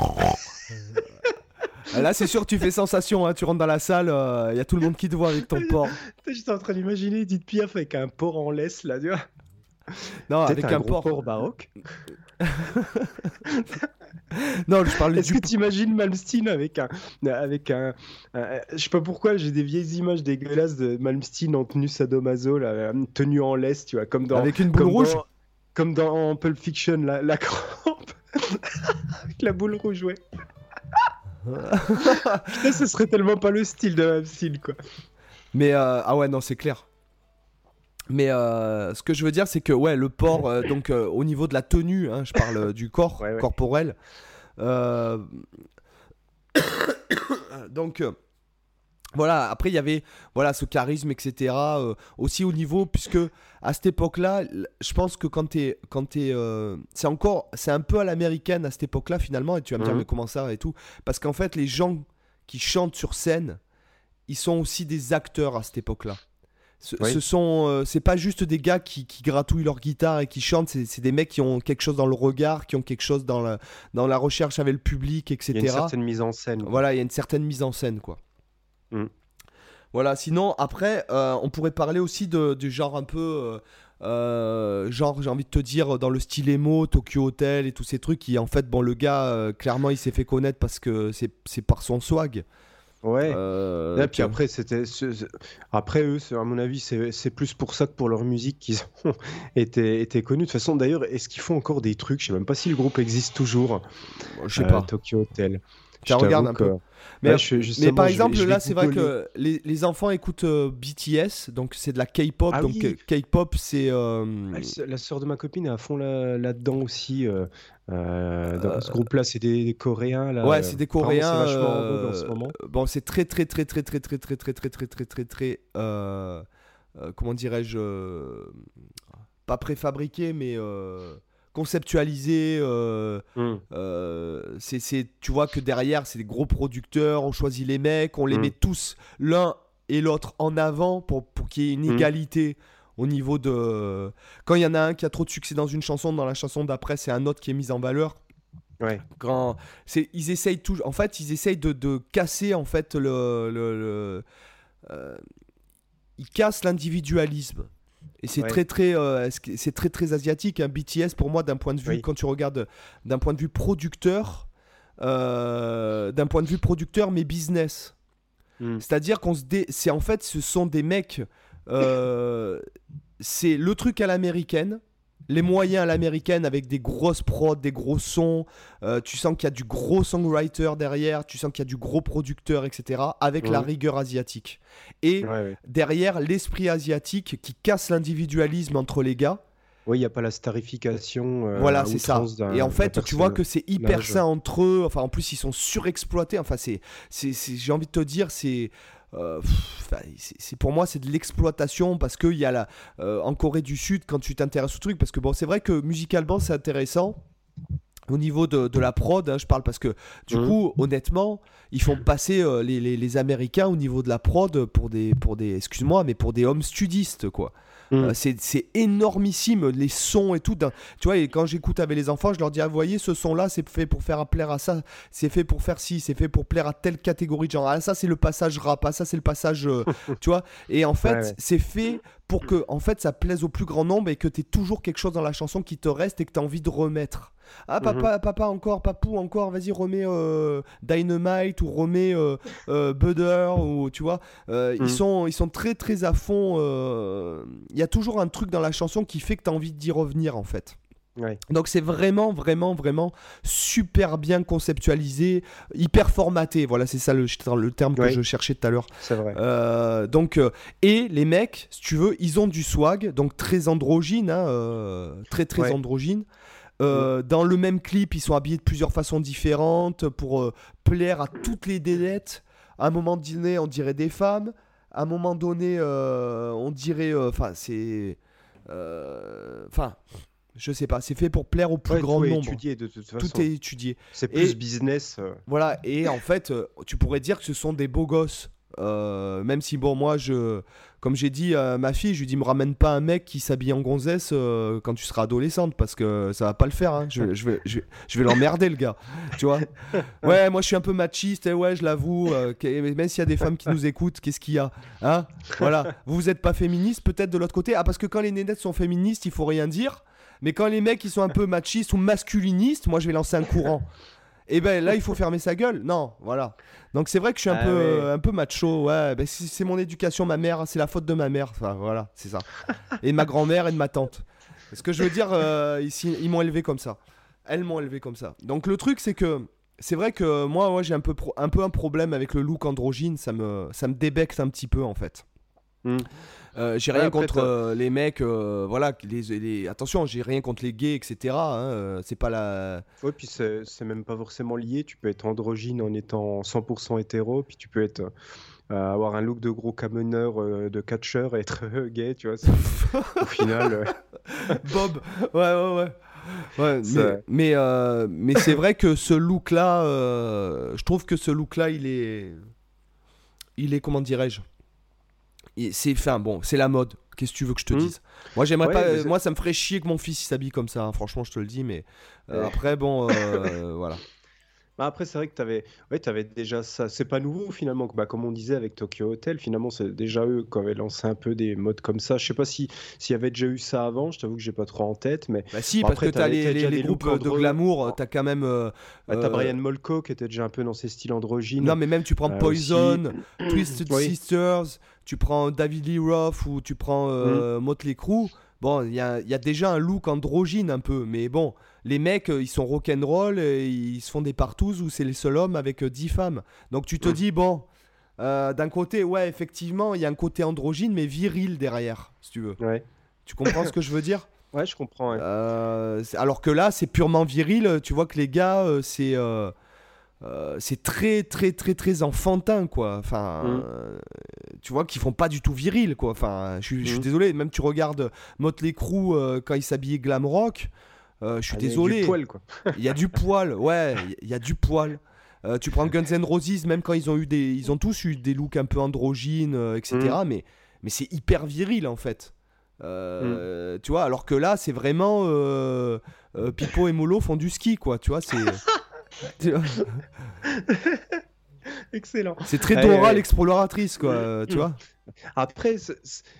Là, c'est sûr, tu fais sensation. hein, tu rentres dans la salle, il y a tout le monde qui te voit avec ton port. Putain, J'étais en train d'imaginer Edith Piaf avec un port en laisse là, tu vois. Non, avec un, port. port baroque. Non, je parle Est-ce du. que tu imagines Malmsteen avec un, avec un, un- je sais pas pourquoi, j'ai des vieilles images dégueulasses de Malmsteen en tenue sadomaso, là, une tenue en laisse, tu vois, comme dans, Avec une boule comme rouge dans- comme dans Pulp Fiction, la, la crampe, avec la boule rouge, ouais. Putain, ce serait tellement pas le style de Malmsteen, quoi. Mais euh, ah ouais, non, c'est clair. Mais euh, ce que je veux dire, c'est que ouais, le port, euh, donc euh, au niveau de la tenue, hein, je parle du corps Ouais, ouais. corporel. donc voilà. Après, il y avait voilà ce charisme, etc. aussi au niveau, puisque à cette époque-là, je pense que quand t'es quand t'es, euh, c'est encore, c'est un peu à l'américaine à cette époque-là finalement. Et tu vas me dire Mhm. mais comment ça et tout, parce qu'en fait, les gens qui chantent sur scène, ils sont aussi des acteurs à cette époque-là. Ce, Oui. ce sont, euh, c'est pas juste des gars qui, qui gratouillent leur guitare et qui chantent, c'est, des mecs qui ont quelque chose dans le regard, qui ont quelque chose dans la, dans la recherche avec le public, etc. Il y a une certaine mise en scène. quoi. Voilà, il y a une certaine mise en scène, quoi. Mm. Voilà, sinon, après, euh, on pourrait parler aussi de, du genre un peu. euh, genre, j'ai envie de te dire, dans le style emo, Tokyo Hotel et tous ces trucs, qui en fait, bon, le gars, clairement, il s'est fait connaître parce que c'est, c'est par son swag. Ouais. Euh, Et puis tu- après, c'était, après eux, à mon avis, c'est plus pour ça que pour leur musique qu'ils ont été, été connus. De toute façon, d'ailleurs, est-ce qu'ils font encore des trucs? Je sais même pas si le groupe existe toujours. je sais euh, pas. Tokyo Hotel. Je regarde un peu. Mais, Ouais, je- mais par je vais- exemple, je vais là, c'est vrai que les, les enfants écoutent euh, BTS, donc c'est de la K-pop. Ah donc oui. euh, K-pop, c'est. euh, Ah, La sœur de ma copine est à fond là- là-dedans aussi. euh, euh, dans Euh, ce groupe-là, c'est des, des Coréens. Là, ouais, euh, c'est des Coréens. C'est vachement en euh, ce moment. Bon, c'est très, très, très, très, très, très, très, très, très, très, très, très, très, euh, euh, comment dirais-je, euh, pas préfabriqué, mais euh, conceptualisé. euh, Hmm. euh, c'est, c'est- tu vois que derrière, c'est des gros producteurs. On choisit les mecs, on les Mm. met tous l'un et l'autre en avant pour, pour qu'il y ait une Mhm. égalité au niveau de. Quand il y en a un qui a trop de succès dans une chanson, dans la chanson d'après, c'est un autre qui est mis en valeur. Ouais. Quand c'est, ils essayent tout, en fait, ils essayent de, de casser en fait le, le- le- euh, ils cassent l'individualisme. Et c'est Ouais. très très, euh, c'est très très asiatique. Un BTS pour moi d'un point de vue, Oui. quand tu regardes d'un point de vue producteur, euh, d'un point de vue producteur mais business. Mm. C'est-à-dire qu'on se dé... c'est en fait ce sont des mecs, euh, c'est le truc à l'américaine, les moyens à l'américaine avec des grosses prods, des gros sons. euh, tu sens qu'il y a du gros songwriter derrière, tu sens qu'il y a du gros producteur, etc. Avec la Mhm. rigueur asiatique. Et Ouais, ouais. derrière l'esprit asiatique qui casse l'individualisme entre les gars. Oui, il n'y a pas la starification. euh, Voilà, c'est ça. Et en fait, tu vois que c'est hyper sain entre eux. Enfin, en plus, ils sont surexploités. Enfin, c'est- j'ai envie de te dire, c'est, euh, c'est, pour moi, c'est de l'exploitation parce qu'il y a la, euh, en Corée du Sud, quand tu t'intéresses au truc, parce que bon, c'est vrai que musicalement, c'est intéressant. Au niveau de, de la prod, hein, je parle parce que du Mhm. coup, honnêtement, ils font passer euh, les, les- les Américains au niveau de la prod pour des, pour des, excuse-moi, mais pour des home studistes, quoi. Mm. Euh, c'est c'est énormissime, les sons et tout. Tu vois, et quand j'écoute avec les enfants, je leur dis, ah, vous voyez, ce son-là, c'est fait pour faire plaire à ça, c'est fait pour faire ci, c'est fait pour plaire à telle catégorie de genre. Ah, ça, c'est le passage rap, ah, ça, c'est le passage. euh, tu vois, et en fait, Ouais, ouais. c'est fait pour que, en fait, ça plaise au plus grand nombre et que tu toujours quelque chose dans la chanson qui te reste et que tu as envie de remettre. Ah, Mhm. papa, papa, encore, papou, encore, vas-y, remets euh, Dynamite ou remets euh, euh, Butter, ou tu vois. Euh, Mhm. ils, sont, ils sont très, très à fond. Il y a toujours un truc dans la chanson qui fait que tu as envie d'y revenir, en fait. Ouais. Donc c'est vraiment, vraiment, vraiment super bien conceptualisé, hyper formaté. Voilà, c'est ça le, le terme que je cherchais tout à l'heure. C'est vrai. Euh, donc, euh, et les mecs, si tu veux, ils ont du swag, donc très androgyne, hein, euh, très très Ouais. androgyne. Euh, Dans le même clip, ils sont habillés de plusieurs façons différentes pour euh, plaire à toutes les délettes. À un moment donné, on dirait des femmes. À un moment donné, euh, on dirait. Enfin, c'est. Enfin, je sais pas. C'est fait pour plaire au plus Ouais, grand tout est nombre. étudié de toute façon. Tout est étudié. C'est plus Et- business. euh, Voilà, et en fait, euh, tu pourrais dire que ce sont des beaux gosses. Euh, même si, bon, moi, je, comme j'ai dit à ma fille, je lui dis, me ramène pas un mec qui s'habille en gonzesse euh, quand tu seras adolescente, parce que ça va pas le faire. hein. Je, je vais, je, vais- je vais l'emmerder, le gars. Tu vois? Ouais, moi, je suis un peu machiste, et ouais, je l'avoue. euh, même s'il y a des femmes qui nous écoutent, qu'est-ce qu'il y a Hein? Voilà. Vous êtes pas féministe, peut-être de l'autre côté? Ah, parce que quand les nénettes sont féministes, il faut rien dire. Mais quand les mecs ils sont un peu machistes ou masculinistes, moi je vais lancer un courant. Et ben là il faut fermer sa gueule. Non, voilà. Donc c'est vrai que je suis un Ah peu ouais. un peu macho. Ouais, ben, c'est mon éducation, ma mère, c'est la faute de ma mère. Enfin voilà, c'est ça. Et de ma grand-mère et de ma tante. Ce que je veux dire, euh, ici ils m'ont élevé comme ça. Elles m'ont élevé comme ça. Donc le truc c'est que c'est vrai que moi ouais, j'ai un peu un peu un problème avec le look androgyne. Ça me ça me débecte un petit peu en fait. Hmm. Euh, j'ai rien contre euh, les mecs, euh, voilà, les, les- attention, j'ai rien contre les gays, etc. hein, c'est pas la. Ouais, puis c'est même pas forcément lié. Tu peux être androgyne en étant 100% hétéro, puis tu peux être avoir un look de gros camionneur de catcheur et être gay, tu vois. Au final, Bob, ouais, ouais, ouais. Ouais, mais, C'est- mais, euh, mais c'est vrai que ce look-là, euh, je trouve que ce look-là, il est, il est comment dirais-je, c'est, enfin bon, c'est la mode. Qu'est-ce que tu veux que je te Hmm. dise? Moi, j'aimerais Ouais, pas. c'est- Moi, ça me ferait chier que mon fils il s'habille comme ça. hein, franchement, je te le dis. Mais euh, Ouais. après, bon, euh, voilà. bah, après, c'est vrai que tu avais, ouais, avais déjà ça. C'est pas nouveau finalement. Bah, comme on disait avec Tokyo Hotel, finalement, c'est déjà eux qui avaient lancé un peu des modes comme ça. Je sais pas si s'il y avait déjà eu ça avant. Je t'avoue que j'ai pas trop en tête, mais Bah si, Bon, parce après, que t'as t'avais- les, groupes de glamour, t'as quand même. euh, bah, t'as euh, Brian Molko qui était déjà un peu dans ses styles androgynes. Non, mais même tu prends Euh, Poison. Twisted Oui. Sisters, tu prends David Lee Roth ou tu prends euh, Mm. Motley Crue. Bon, il y a, il y a déjà un look androgyne un peu, mais bon, les mecs, euh, ils sont rock'n'roll, ils se font des partouzes où c'est les seuls hommes avec euh, 10 femmes. Donc tu te Mm. dis, bon, euh, d'un côté, ouais, effectivement, il y a un côté androgyne, mais viril derrière, si tu veux. Ouais. Tu comprends ce que je veux dire? Ouais, je comprends. ouais. Euh, alors que là, c'est purement viril. Tu vois que les gars, euh, c'est euh, c'est très très très très enfantin quoi. Enfin, Mm. euh, tu vois qu'ils font pas du tout viril quoi. Enfin, je suis je suis Mm. désolé. Même tu regardes Motley Crue euh, quand ils s'habillaient glam rock. euh, je suis Ah, il y a désolé. Du poil, quoi. Il y a du poil, ouais, il y a du poil. Tu prends Guns N' Roses, même quand ils ont eu des, ils ont tous eu des looks un peu androgynes, etc. Mm. Mais, mais c'est hyper viril en fait. Tu vois, alors que là, c'est vraiment Pipo et Molo font du ski, quoi. Tu vois, c'est. tu vois, Excellent. c'est très Dora ouais. l'exploratrice, quoi. euh, Tu Mm. vois. Après,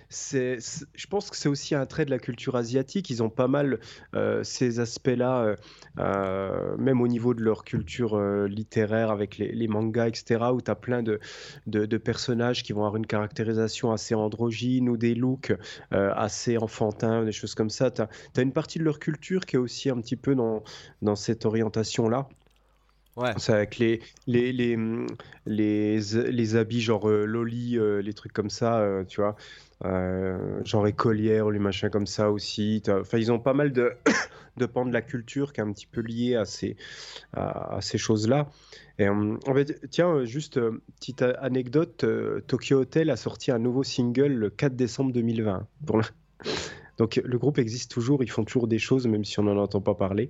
c'est- je pense que c'est aussi un trait de la culture asiatique. Ils ont pas mal euh, ces aspects-là, euh, euh, même au niveau de leur culture euh, littéraire avec les, les mangas, etc., où tu as plein de, de, de personnages qui vont avoir une caractérisation assez androgyne ou des looks euh, assez enfantins, des choses comme ça. Tu as, une partie de leur culture qui est aussi un petit peu dans, dans cette orientation-là. Ouais. C'est avec les, les, les, hum, les, les habits genre euh, loli, euh, les trucs comme ça, euh, tu vois. Euh, genre écolière les machins comme ça aussi. Enfin, ils ont pas mal de, de pans de la culture qui est un petit peu lié à ces, à, ces choses-là. Et hum, en fait, tiens, juste petite anecdote, Tokyo Hotel a sorti un nouveau single le 4 décembre 2020. Pour le- Donc le groupe existe toujours, ils font toujours des choses même si on n'en entend pas parler.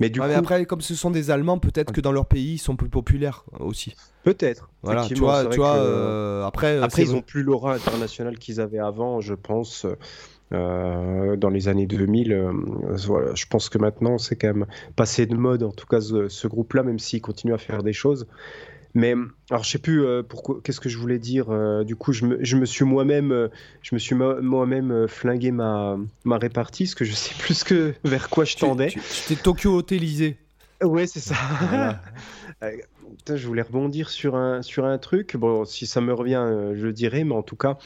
Mais du Ouais, coup, mais après, comme ce sont des Allemands, peut-être que dans leur pays, ils sont plus populaires aussi. peut-être. Voilà, tu effectivement, vois, c'est vrai tu vois que- euh, après, euh, Après, ils ont plus l'aura internationale qu'ils avaient avant, je pense, euh, dans les années 2000. euh, voilà, je pense que maintenant, c'est quand même passé de mode, en tout cas, ce, ce groupe-là, même s'il continue à faire des choses. Mais alors, je sais plus euh, pourquoi. Qu'est-ce que je voulais dire. euh, du coup, je me, je me suis moi-même, je me suis mo- moi-même euh, flingué ma, ma répartie, parce que je sais plus que vers quoi je tu- tendais. tu- tu t'es Tokyo Hotelisé. Ouais, c'est ça. Voilà. Putain, je voulais rebondir sur un, sur un truc. Bon, si ça me revient, je le dirai, mais en tout cas,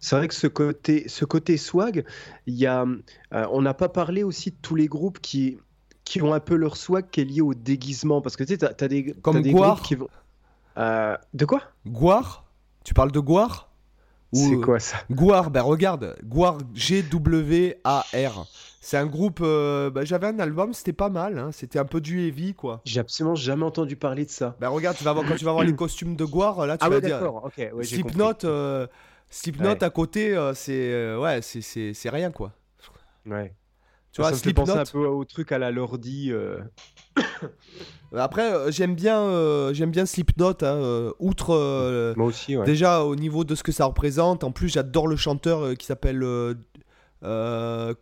c'est vrai que ce côté, ce côté swag, il y a, euh, on n'a pas parlé aussi de tous les groupes qui, qui ont un peu leur swag qui est lié au déguisement. Parce que tu sais, t'as, t'as des, Comme t'as des groupes qui vont. Euh, de quoi? Gouar Tu parles de Gouar Ou- C'est quoi ça? Gouar, ben regarde, Gouar, G-W-A-R. C'est un groupe. euh, bah, J'avais un album, c'était pas mal. hein, C'était un peu du heavy, quoi. J'ai absolument jamais entendu parler de ça. Ben regarde, tu vas voir, quand tu vas voir les costumes de Gouar, là, tu Ah vas ouais, dire. d'accord. Ok, ouais. Slipknot, euh, Slipknot Ouais. à côté, euh, c'est ouais, c'est- rien, quoi. Ouais. Tu vois, ça me fait penser un peu au truc à la Lordi. Après, euh, j'aime bien, euh, j'aime bien Slipknot. hein, euh, outre euh, Moi aussi, ouais. déjà au niveau de ce que ça représente. En plus, j'adore le chanteur euh, qui s'appelle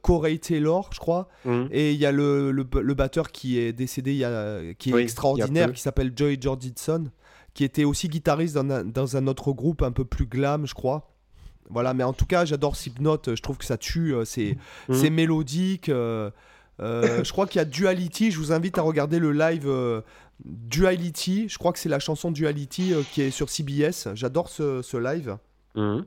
Corey Taylor, je crois. Mhm. Et il y a le, le, le batteur qui est décédé, y a, qui est Oui, extraordinaire, qui s'appelle Joey Jordison, qui était aussi guitariste dans un, dans un autre groupe un peu plus glam, je crois. Voilà, mais en tout cas, j'adore Slipknot. Je trouve que ça tue. C'est c'est mélodique. Euh, je crois qu'il y a Duality. Je vous invite à regarder le live euh, Duality. Je crois que c'est la chanson Duality euh, qui est sur CBS. J'adore ce, ce live. Mhm.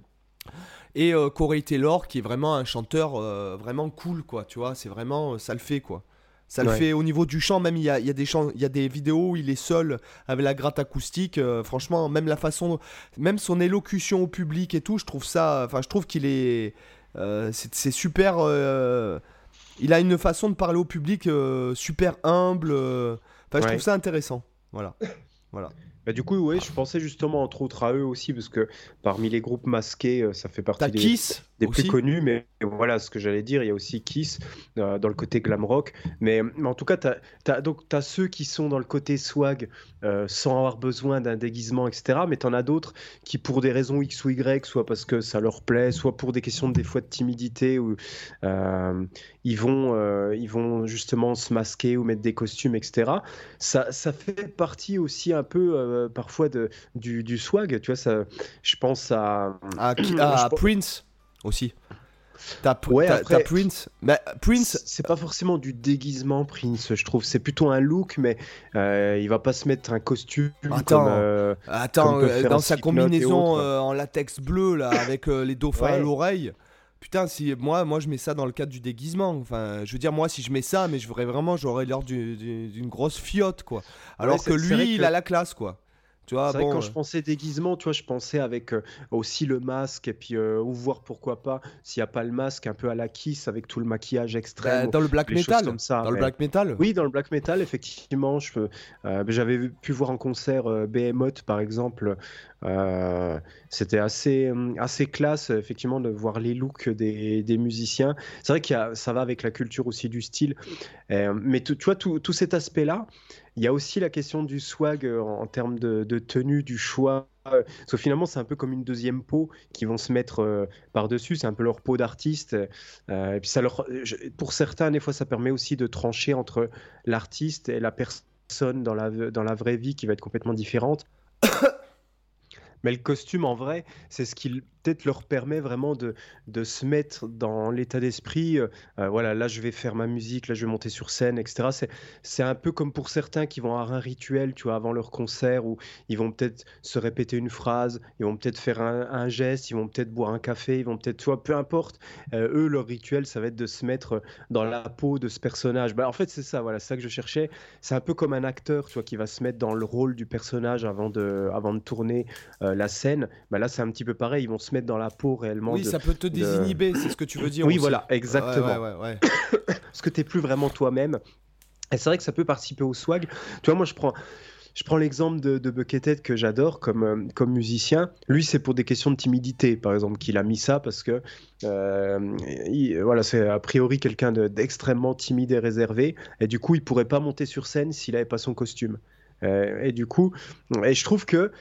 Et euh, Corey Taylor, qui est vraiment un chanteur euh, vraiment cool, quoi. Tu vois, c'est vraiment. euh, Ça le fait, quoi. Ça le fait au niveau du chant, même il y a, il y, a des chants- il y a des vidéos où il est seul avec la gratte acoustique. franchement, même la façon, même son élocution au public et tout, je trouve ça. Enfin, je trouve qu'il est. c'est super. Il a une façon de parler au public euh, super humble. euh, Enfin, je Ouais. trouve ça intéressant. Voilà. Bah, du coup, ouais, je pensais justement entre autres à eux aussi, parce que parmi les groupes masqués, euh, ça fait partie T'as des, Kiss? Des aussi. plus connus, mais voilà ce que j'allais dire, il y a aussi Kiss euh, dans le côté glam rock. Mais, mais en tout cas, tu as, t'as ceux qui sont dans le côté swag euh, sans avoir besoin d'un déguisement, etc. Mais tu en as d'autres qui, pour des raisons X ou Y, soit parce que ça leur plaît, soit pour des questions de, des fois de timidité, ou euh, ils, vont, ils vont justement se masquer ou mettre des costumes, etc. Ça, ça fait partie aussi un peu parfois de, du, du swag, tu vois, ça, je pense à... À, qui- Prince aussi. T'as Ouais, Prince. Mais Prince, C'est pas forcément du déguisement, Prince, je trouve. C'est plutôt un look, mais euh, il va pas se mettre un costume Attends. comme. euh, Attends, Comme euh, dans sa combinaison autres. euh, en latex bleu là, avec les dauphins à l'oreille. Putain, si moi, moi je mets ça dans le cadre du déguisement. Enfin, je veux dire, moi, si je mets ça, mais je voudrais vraiment, j'aurais l'air du- du- d'une grosse fiotte, quoi. Alors que lui, il a la classe, quoi. Tu vois, c'est vrai que bon, quand je pensais déguisement, tu vois, je pensais avec euh, aussi le masque et puis euh, ou voir pourquoi pas s'il y a pas le masque un peu à la Kiss avec tout le maquillage bah, extrême. dans le black metal, comme ça, dans le black metal. Oui, dans le black metal, effectivement, euh, j'avais pu voir en concert Behemoth, par exemple. Euh, C'était assez, hum, assez classe, effectivement, de voir les looks des, des musiciens. C'est vrai que ça va avec la culture aussi du style. Euh, mais tu vois, tout, tout cet aspect-là, il y a aussi la question du swag en, termes de, tenue, du choix. Parce que finalement, c'est un peu comme une deuxième peau qui vont se mettre par-dessus. C'est un peu leur peau d'artiste. puis ça leur, pour certains, des fois, ça permet aussi de trancher entre l'artiste et la personne dans la, dans la vraie vie qui va être complètement différente. Mais le costume, en vrai, c'est ce qui peut-être leur permet vraiment de, se mettre dans l'état d'esprit. Euh, euh, voilà, là, je vais faire ma musique, là, je vais monter sur scène, etc. C'est, un peu comme pour certains qui vont avoir un rituel, tu vois, avant leur concert, où ils vont peut-être se répéter une phrase, ils vont peut-être faire un, geste, ils vont peut-être boire un café, ils vont peut-être, tu vois, peu importe. Euh, eux, leur rituel, ça va être de se mettre dans la peau de ce personnage. Bah, en fait, c'est ça, voilà, c'est ça que je cherchais. C'est un peu comme un acteur, tu vois, qui va se mettre dans le rôle du personnage avant de tourner la scène. Bah, là, c'est un petit peu pareil, ils vont se mettre dans la peau réellement. Oui, ça peut te désinhiber, c'est ce que tu veux dire. Oui, voilà, exactement. Parce que tu n'es plus vraiment toi-même. Et c'est vrai que ça peut participer au swag. Tu vois, moi, je prends. Je prends l'exemple de, de Buckethead que j'adore comme, euh, comme musicien. Lui, c'est pour des questions de timidité, par exemple, qu'il a mis ça parce que euh, voilà, c'est a priori quelqu'un d'extrêmement timide et réservé. Et du coup, il pourrait pas monter sur scène s'il n'avait pas son costume. Euh, et du coup, et je trouve que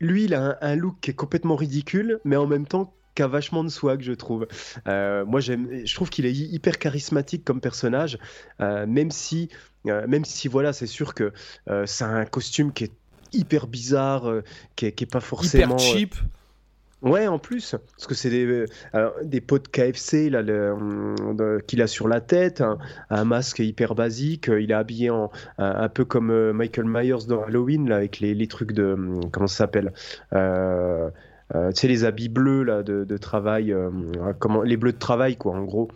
lui, il a un, look qui est complètement ridicule, mais en même temps qui a vachement de swag, je trouve. Euh, moi, j'aime, je trouve qu'il est hyper charismatique comme personnage, euh, même si, euh, même si voilà, c'est sûr que c'est un costume qui est hyper bizarre, qui, est, qui est pas forcément hyper cheap. Ouais, en plus, parce que c'est des, euh, pots de KFC là, qu'il a sur la tête, un, masque hyper basique. Euh, il est habillé en, un, peu comme euh, Michael Myers dans Halloween, là, avec les, trucs de. Comment ça s'appelle tu sais, les habits bleus là, de, travail, les bleus de travail, quoi, en gros.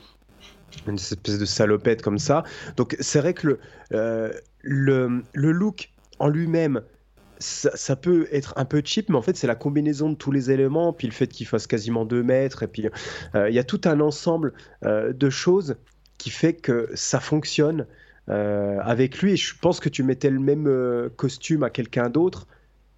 Une espèce de salopette comme ça. Donc, c'est vrai que le look en lui-même ça, peut être un peu cheap, mais en fait, c'est la combinaison de tous les éléments, puis le fait qu'il fasse quasiment 2 mètres, et puis euh, il y a tout un ensemble euh, de choses qui fait que ça fonctionne euh, avec lui. Et je pense que tu mettais le même costume à quelqu'un d'autre,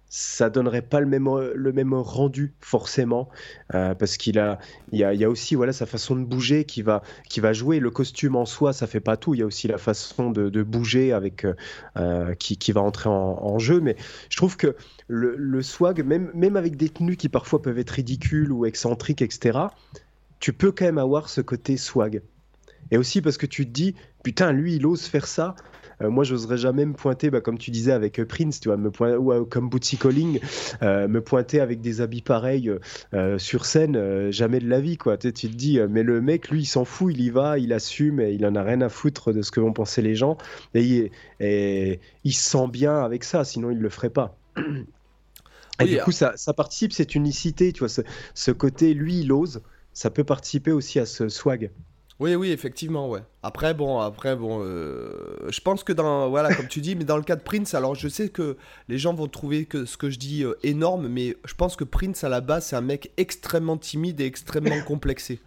ça donnerait pas le même, le même rendu forcément euh, parce qu'il a il y a, aussi voilà sa façon de bouger qui va qui va jouer. Le costume en soi ça fait pas tout. Il y a aussi la façon de, bouger avec euh, qui, qui, va entrer en, jeu. Mais je trouve que le, le, swag même même avec des tenues qui parfois peuvent être ridicules ou excentriques etc tu peux quand même avoir ce côté swag. Et aussi parce que tu te dis putain lui il ose faire ça moi, j'oserais jamais me pointer, bah, comme tu disais avec euh, Prince, tu vois, me pointer, ou euh, comme Bootsy Calling, me pointer avec des habits pareils sur scène, jamais de la vie, quoi. Tu, te dis, mais le mec, lui, il s'en fout, il y va, il assume, et il en a rien à foutre de ce que vont penser les gens, et, il se sent bien avec ça, sinon il le ferait pas. Et du coup, ça, ça participe, cette unicité, tu vois, ce, ce côté, lui, il ose, ça peut participer aussi à ce swag. Oui, oui, effectivement, ouais. Après, bon, après, bon, euh, je pense que dans, voilà, comme tu dis, mais dans le cas de Prince, alors je sais que les gens vont trouver que ce que je dis euh, énorme, mais je pense que Prince à la base, c'est un mec extrêmement timide et extrêmement complexé.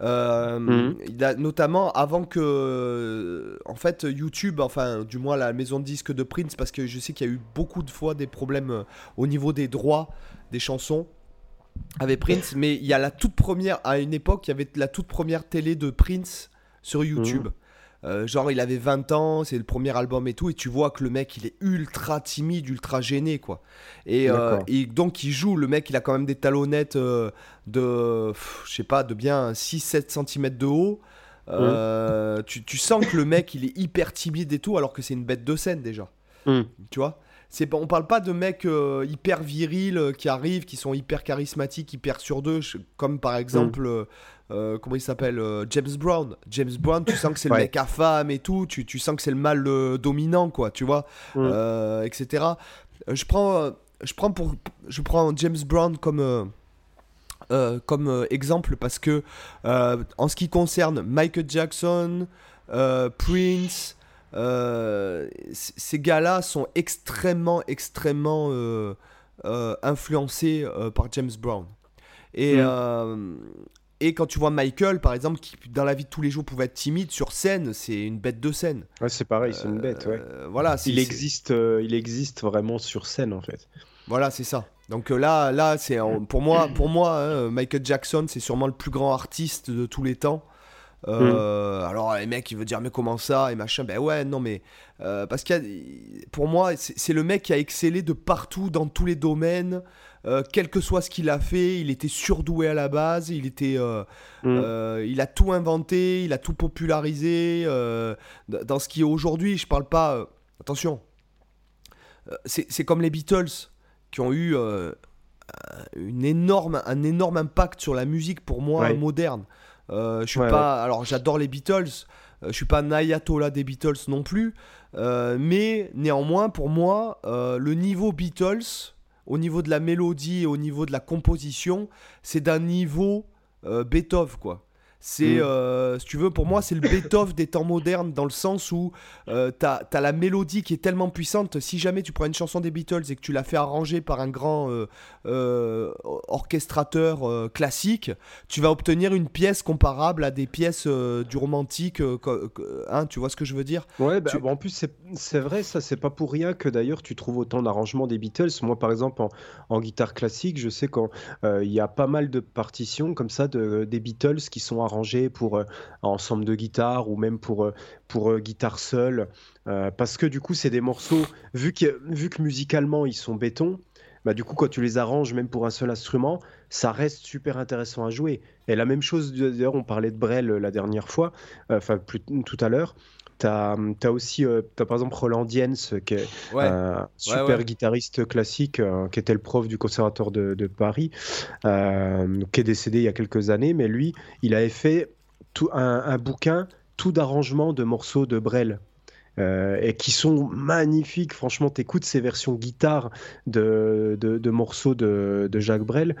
Euh, mhm. il a, notamment avant que, en fait, YouTube, enfin, du moins la maison de disques de Prince, parce que je sais qu'il y a eu beaucoup de fois des problèmes au niveau des droits des chansons avec Prince, mais il y a la toute première, à une époque, il y avait la toute première télé de Prince sur YouTube. Mhm. Euh, genre, il avait 20 ans, c'est le premier album et tout, et tu vois que le mec, il est ultra timide, ultra gêné, quoi. Et, euh, donc, il joue, le mec, il a quand même des talonnettes euh, de, je sais pas, de bien 6-7 cm de haut. Mhm. Tu, tu, sens que le mec, il est hyper timide et tout, alors que c'est une bête de scène déjà. Mhm. Tu vois? C'est on parle pas de mecs euh, hyper virils euh, qui arrivent, qui sont hyper charismatiques, hyper sur d'eux, comme par exemple, mm. euh, comment il s'appelle, James Brown. James Brown, tu sens que c'est le mec à femme et tout, tu, tu sens que c'est le mal dominant, quoi, tu vois, mm. etc. Je prends, je prends pour, je prends James Brown comme comme exemple parce que en ce qui concerne Michael Jackson, Prince. Euh, ces gars-là sont extrêmement, extrêmement euh, euh, influencés par James Brown. Et, mm. et quand tu vois Michael, par exemple, qui dans la vie de tous les jours pouvait être timide sur scène, c'est une bête de scène. Ouais, c'est pareil, c'est une bête. Ouais. voilà, il existe, il existe vraiment sur scène en fait. Voilà, c'est ça. Donc là, là, c'est pour moi, pour moi, hein, Michael Jackson, c'est sûrement le plus grand artiste de tous les temps. Euh, Alors les mecs, ils veulent dire mais comment ça et machin. Ben ouais, non mais euh, parce qu'il pour moi, c'est le mec qui a excellé de partout dans tous les domaines. Euh, quel que soit ce qu'il a fait, il était surdoué à la base, il était, mm. il a tout inventé, il a tout popularisé dans ce qui est aujourd'hui. Je parle pas, attention, c'est comme les Beatles qui ont eu une énorme, un énorme impact sur la musique pour moi moderne. Euh, je suis pas. Alors, j'adore les Beatles. Euh, je suis pas un ayatollah des Beatles non plus. Euh, mais néanmoins, pour moi, le niveau Beatles, au niveau de la mélodie et au niveau de la composition, c'est d'un niveau Beethoven, quoi. C'est, mm. euh, si tu veux, pour moi, c'est le Beethoven des temps modernes, dans le sens où euh, tu as, la mélodie qui est tellement puissante. Si jamais tu prends une chanson des Beatles et que tu la fais arranger par un grand euh, orchestrateur classique, tu vas obtenir une pièce comparable à des pièces du romantique. hein, tu vois ce que je veux dire? Ouais, bah, en plus, c'est vrai, ça, c'est pas pour rien que d'ailleurs tu trouves autant d'arrangements des Beatles. Moi, par exemple, en, en guitare classique, je sais qu'il y a pas mal de partitions comme ça de, des Beatles qui sont arrangées pour euh, ensemble de guitare ou même pour, euh, pour euh, guitare seule. parce que du coup, c'est des morceaux, vu que, vu que musicalement ils sont béton, bah, du coup, quand tu les arranges, même pour un seul instrument, ça reste super intéressant à jouer. Et la même chose, d'ailleurs, on parlait de Brel la dernière fois, enfin, tout à l'heure. Tu as, aussi, as par exemple Roland Diens, qui est un super guitariste classique, qui était le prof du conservatoire de, de Paris, qui est décédé il y a quelques années, mais lui, il avait fait tout, un, bouquin, tout d'arrangement de morceaux de Brel. et qui sont magnifiques. Franchement, t'écoutes ces versions guitare de, de, morceaux de, de, Jacques Brel.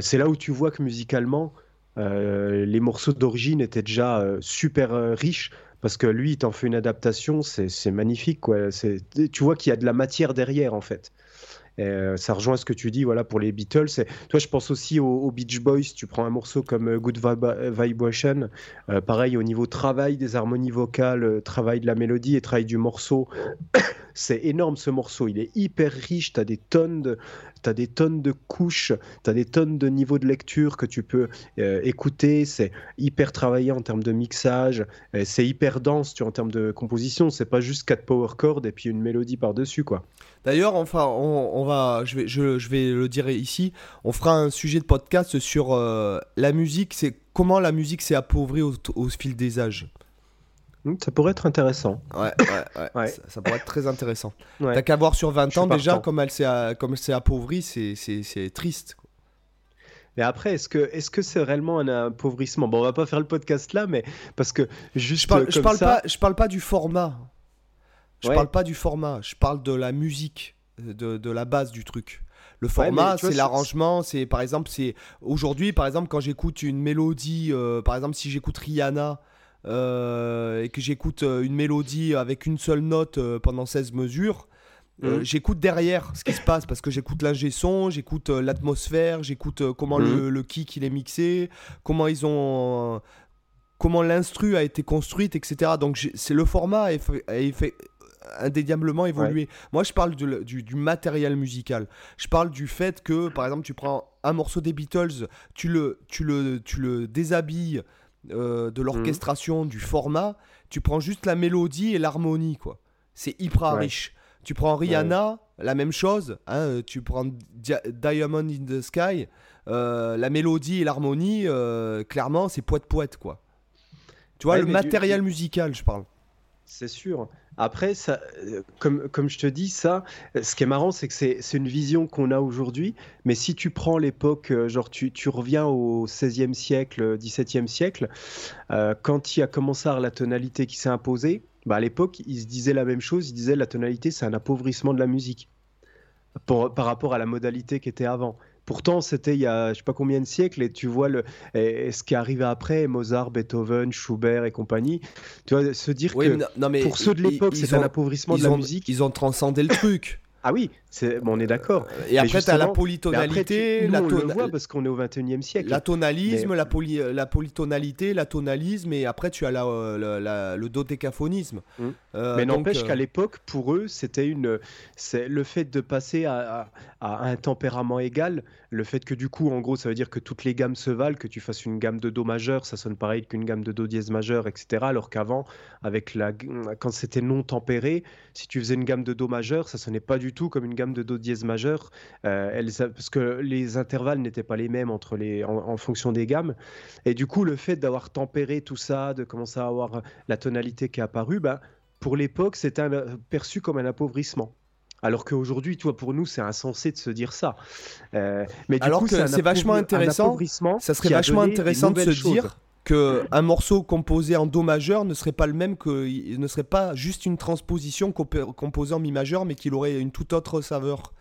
c'est là où tu vois que musicalement, les morceaux d'origine étaient déjà super riches parce que lui, il t'en fait une adaptation, c'est magnifique. Quoi. Tu vois qu'il y a de la matière derrière, en fait. Euh, ça rejoint ce que tu dis voilà, pour les Beatles. toi, je pense aussi aux, Beach Boys. Tu prends un morceau comme euh, Good Vibration. Euh, pareil, au niveau travail des harmonies vocales, travail de la mélodie et travail du morceau. c'est énorme ce morceau. Il est hyper riche. Tu as des tonnes de, tu as des tonnes de couches, tu as des tonnes de niveaux de lecture que tu peux écouter. C'est hyper travaillé en termes de mixage, c'est hyper dense tu en termes de composition. C'est pas juste quatre power chords et puis une mélodie par-dessus. quoi. D'ailleurs, enfin, on, va, je vais, je, vais le dire ici, on fera un sujet de podcast sur euh, la musique, c'est comment la musique s'est appauvrie au, fil des âges. Hmm, ça pourrait être intéressant. Ouais, ouais, ouais. Ça, pourrait être très intéressant. T'as qu'à voir sur 20 ans déjà comme elle s'est appauvrie, c'est triste. Mais après, est-ce que est-ce que c'est réellement un appauvrissement? Bon, on va pas faire le podcast là, mais parce que juste je parle, comme je parle ça... pas, je parle pas du format. Je parle pas du format. Je parle de la musique, de, de la base du truc. Le format, c'est l'arrangement. C'est par exemple, c'est aujourd'hui, par exemple, quand j'écoute une mélodie, euh, par exemple, si j'écoute Rihanna euh, et que j'écoute euh, une mélodie avec une seule note euh, pendant 16 mesures, mhm. j'écoute derrière ce qui se passe parce que j'écoute l'ingé son, j'écoute l'atmosphère, j'écoute comment le, mhm. kick il est mixé, comment ils ont comment l'instru a été construite, etc. Donc c'est le format a fait, indéniablement évolué. Moi, je parle du, du, matériel musical. Je parle du fait que, par exemple, tu prends un morceau des Beatles, tu le, tu le, tu le déshabilles euh, de l'orchestration, du format, tu prends juste la mélodie et l'harmonie, quoi. C'est hyper riche. Tu prends Rihanna, la même chose. Hein, euh, tu prends Diamond in the Sky, euh, la mélodie et l'harmonie, clairement, c'est poète poète, quoi. Tu vois, le matériel musical, je parle. C'est sûr. Après, ça, euh, comme, je te dis, ça, ce qui est marrant, c'est que c'est une vision qu'on a aujourd'hui. Mais si tu prends l'époque, euh, genre tu, reviens au 16e siècle, 17e siècle, euh, quand il a commencé à la tonalité qui s'est imposée, bah à l'époque, ils se disaient la même chose. Ils disaient la tonalité, c'est un appauvrissement de la musique par rapport à la modalité qui était avant. Pourtant, c'était il y a je sais pas combien de siècles et tu vois le, ce qui est arrivé après, Mozart, Beethoven, Schubert et compagnie. Tu vois, se dire que pour ceux de l'époque, c'est un appauvrissement de la musique. Ils ont transcendé le truc. Ah oui, bon, on est d'accord. Et après, tu as la après, polytonalité, tu- nous, la, on le voit parce qu'on est au 21e siècle. la tonalisme, Mais- la, poly- la polytonalité, la tonalisme, et après, tu as la, euh, la- la- le dodécaphonisme. Mm. Euh, Mais n'empêche euh, qu'à l'époque, pour eux, c'était une, c'est le fait de passer à, à- à un tempérament égal, le fait que du coup, en gros, ça veut dire que toutes les gammes se valent, que tu fasses une gamme de do majeur, ça sonne pareil qu'une gamme de do dièse majeur, etc. Alors qu'avant, avec la, quand c'était non tempéré, si tu faisais une gamme de do majeur, ça sonnait pas du tout comme une gamme de do dièse majeur, euh, elle- parce que les intervalles n'étaient pas les mêmes entre les, en, en fonction des gammes. Et du coup, le fait d'avoir tempéré tout ça, de commencer à avoir la tonalité qui est apparue, bah, pour l'époque, c'était perçu comme un appauvrissement. Alors qu'aujourd'hui, toi, pour nous, c'est insensé de se dire ça. Euh, mais du Alors coup, que c'est vachement intéressant, Ça serait vachement intéressant de se choses. dire que un morceau composé en do majeur ne serait pas le même que ne serait pas juste une transposition composée en mi majeur mais qu'il aurait une toute autre saveur.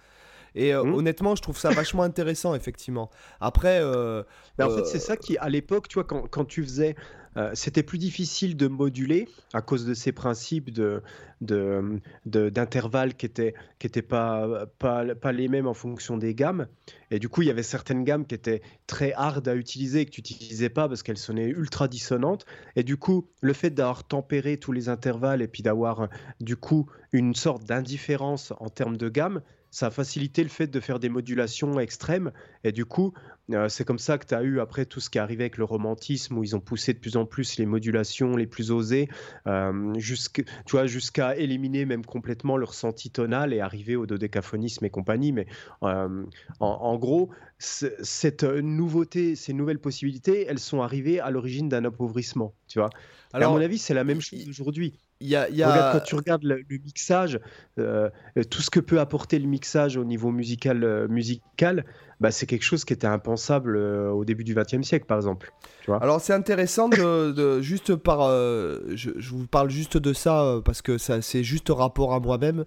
Et euh, Mhm. honnêtement, je trouve ça vachement intéressant effectivement. Après euh, Mais en fait, euh, c'est ça qui, à l'époque, tu vois, quand, quand tu faisais, euh, c'était plus difficile de moduler à cause de ces principes de, d'intervalles qui étaient, qui pas, pas, les mêmes en fonction des gammes. Et du coup, il y avait certaines gammes qui étaient très hard à utiliser et que tu n'utilisais pas parce qu'elles sonnaient ultra dissonantes. Et du coup, le fait d'avoir tempéré tous les intervalles et puis d'avoir, du coup, une sorte d'indifférence en termes de gamme, ça a facilité le fait de faire des modulations extrêmes. Et du coup, euh, c'est comme ça que tu as eu après tout ce qui est arrivé avec le romantisme, où ils ont poussé de plus en plus les modulations les plus osées, euh, jusqu'- jusqu'à éliminer même complètement le ressenti tonal et arriver au dodécaphonisme et compagnie. Mais euh, en, en gros, cette nouveauté, ces nouvelles possibilités, elles sont arrivées à l'origine d'un appauvrissement. Tu vois. Et à alors mon avis, c'est la même chose aujourd'hui. Il y a, il y a- Regarde, quand tu regardes le, le mixage, euh, euh, tout ce que peut apporter le mixage au niveau musical, euh, musical bah, c'est quelque chose qui était impensable euh, au début du XXe siècle, par exemple. Tu vois Alors c'est intéressant de, de- juste par je, je vous parle juste de ça parce que ça c'est juste rapport à moi-même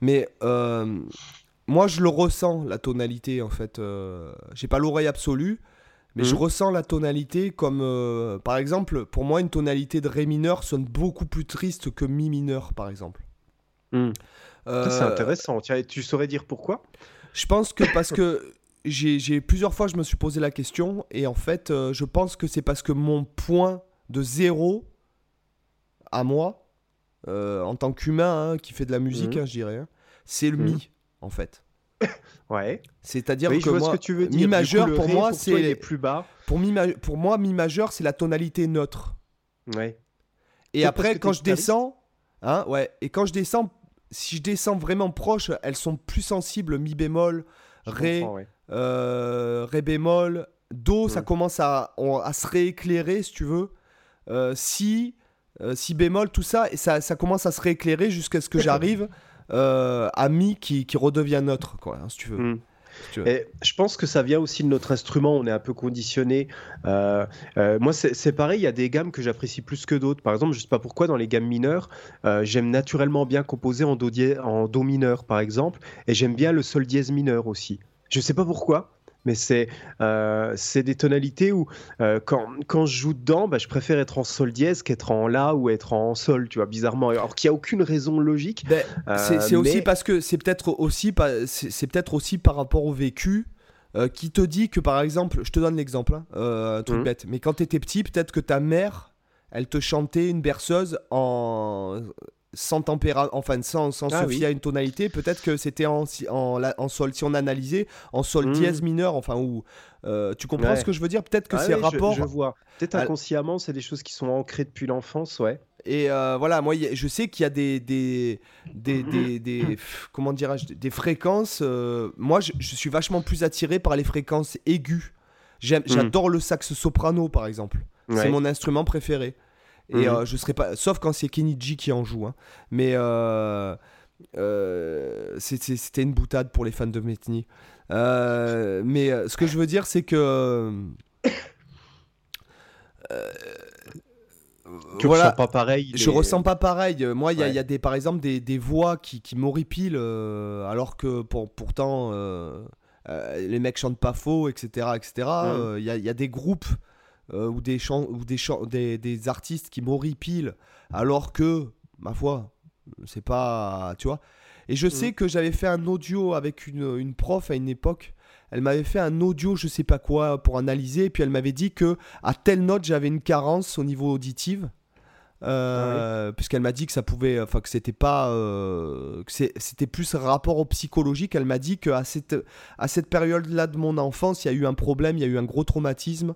mais moi je le ressens la tonalité en fait j'ai pas l'oreille absolue mais je Mhm. ressens la tonalité comme euh, par exemple pour moi une tonalité de ré mineur sonne beaucoup plus triste que mi mineur par exemple. Hmm. Ça, c'est Euh, intéressant. Tiens, tu saurais dire pourquoi? Je pense que parce que j'ai plusieurs fois je me suis posé la question et en fait euh, je pense que c'est parce que mon point de zéro à moi euh, en tant qu'humain hein, qui fait de la musique Mhm. hein, je dirais hein, c'est le Mhm. mi en fait. Ouais. C'est-à-dire Oui, que moi ce que tu veux dire. mi coup, majeur pour ré, moi c'est plus bas. pour mi pour moi mi majeur c'est la tonalité neutre. Ouais. Et après quand je descends hein ouais et quand je descends si je descends vraiment proche elles sont plus sensibles mi bémol ré ouais. euh, Ré bémol, Do, ça Mm. commence à se rééclairer si tu veux. Euh, si, euh, si bémol, tout ça, et ça, ça commence à se rééclairer jusqu'à ce que j'arrive euh, à Mi qui, qui redevient neutre, quoi, hein, si tu veux. Hmm. si tu veux. Et je pense que ça vient aussi de notre instrument, on est un peu conditionné. Euh, euh, moi, c'est pareil, il y a des gammes que j'apprécie plus que d'autres. Par exemple, je sais pas pourquoi, dans les gammes mineures, euh, j'aime naturellement bien composer en do, en do mineur, par exemple, et j'aime bien le sol dièse mineur aussi. Je sais pas pourquoi. Mais c'est euh, c'est des tonalités où euh, quand, quand je joue dedans, bah, je préfère être en sol dièse qu'être en la ou être en sol, tu vois, bizarrement. Alors qu'il n'y a aucune raison logique. Ben, c'est Euh, c'est aussi mais- parce que c'est peut-être aussi, pas- c'est c'est peut-être aussi par rapport au vécu. euh, qui te dit que par exemple, je te donne l'exemple, hein, euh, un truc Mhm. bête, mais quand t'étais petit, peut-être que ta mère, elle te chantait une berceuse en sans tempéra, enfin sans, sans Ah se oui. à une tonalité, peut-être que c'était en, en, sol, si on analysait, en sol Mhm. dièse mineur, enfin, ou euh, tu comprends Ouais. ce que je veux dire? Peut-être que Ah c'est oui, je- rapport Je, vois. Peut-être inconsciemment, c'est des choses qui sont ancrées depuis l'enfance, ouais. Et euh, voilà, moi, je sais qu'il y a des, des, des, des, comment dirais-je, des fréquences. euh, moi, je, je suis vachement plus attiré par les fréquences aiguës. J'aime- Mm. J'adore le sax soprano, par exemple. C'est mon instrument préféré. Et Mhm. euh, je serais pas, sauf quand c'est Kenny G qui en joue. hein. Mais euh, euh, c'était une boutade pour les fans de Metni. Euh, mais ce que je veux dire, c'est que euh, Tu voilà, ressens pas pareil. je les- ressens pas pareil. Moi, il y, a- Ouais. il y a des, par exemple des, des voix qui, qui m'horripilent, alors que pour, pourtant les mecs chantent pas faux, etc. etc. Euh, Il y, a, il y a des groupes euh, ou, des, chants, ou des, des, des artistes qui m'horripilent, alors que, ma foi, c'est pas. Tu vois Et je sais que j'avais fait un audio avec une, une prof à une époque. Elle m'avait fait un audio, je sais pas quoi, pour analyser. Et puis elle m'avait dit que à telle note, j'avais une carence au niveau auditive. Euh, puisqu'elle m'a dit que ça pouvait, enfin que c'était pas, euh, que c'était plus rapport au psychologique. Elle m'a dit qu'à cette, à cette période-là de mon enfance, il y a eu un problème, il y a eu un gros traumatisme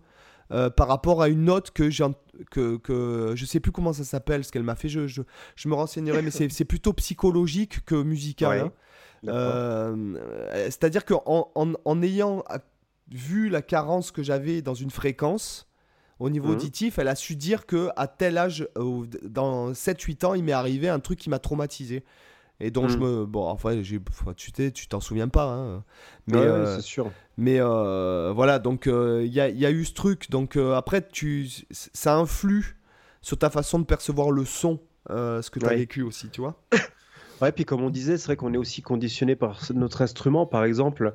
euh, par rapport à une note que j'ai, que, que je sais plus comment ça s'appelle, ce qu'elle m'a fait. Je, je, je me renseignerai, mais c'est, c'est plutôt psychologique que musical. Ouais. hein. D'accord. Euh, C'est-à-dire qu'en en, en ayant à- vu la carence que j'avais dans une fréquence, au niveau Mhm. auditif, elle a su dire que à tel âge, euh, dans 7-8 ans, il m'est arrivé un truc qui m'a traumatisé. Et donc je Mhm. me... Bon, enfin, tu t'es- tu t'en souviens pas. hein. Mais, Ouais, euh, c'est sûr. mais euh, voilà, donc euh, il y, a, y a eu ce truc. Donc après, tu, ça influe sur ta façon de percevoir le son, ce que tu as Ouais. vécu aussi, tu vois. Ouais, puis comme on disait, c'est vrai qu'on est aussi conditionné par notre instrument. Par exemple,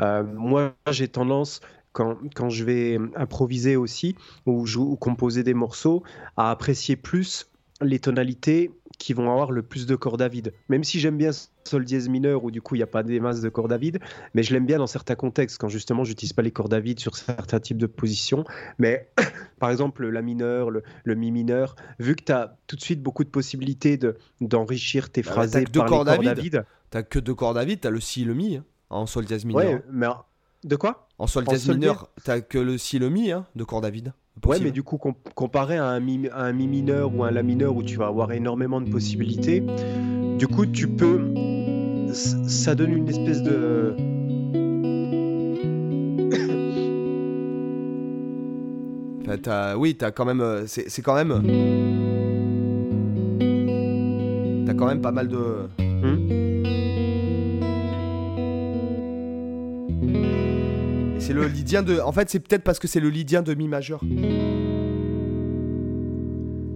moi, j'ai tendance, quand, quand je vais improviser aussi, ou, ou composer des morceaux, à apprécier plus les tonalités qui vont avoir le plus de cordes à vide. Même si j'aime bien sol dièse mineur, où du coup, il n'y a pas des masses de cordes à vide, mais je l'aime bien dans certains contextes, quand justement, j'utilise pas les cordes à vide sur certains types de positions. Mais par exemple, le la mineur, le, le mi mineur, vu que tu as tout de suite beaucoup de possibilités de- d'enrichir tes Bah, phrasés deux par les cordes à cordes à vide. vide. T'as que deux cordes à vide, t'as le si et le mi, hein, en sol dièse mineur. Ouais, mais de quoi? En sol dièse mineur, t'as que le si et le mi, hein, de cordes à vide. Ouais, mais du coup, com- comparé à un, mi, à un mi mineur ou un la mineur où tu vas avoir énormément de possibilités, du coup, tu peux. Ça donne une espèce de. Enfin, oui, t'as quand même. euh, C'est quand même. euh, T'as quand même pas mal de. Hmm c'est le lydien de. En fait, c'est peut-être parce que c'est le lydien de mi majeur.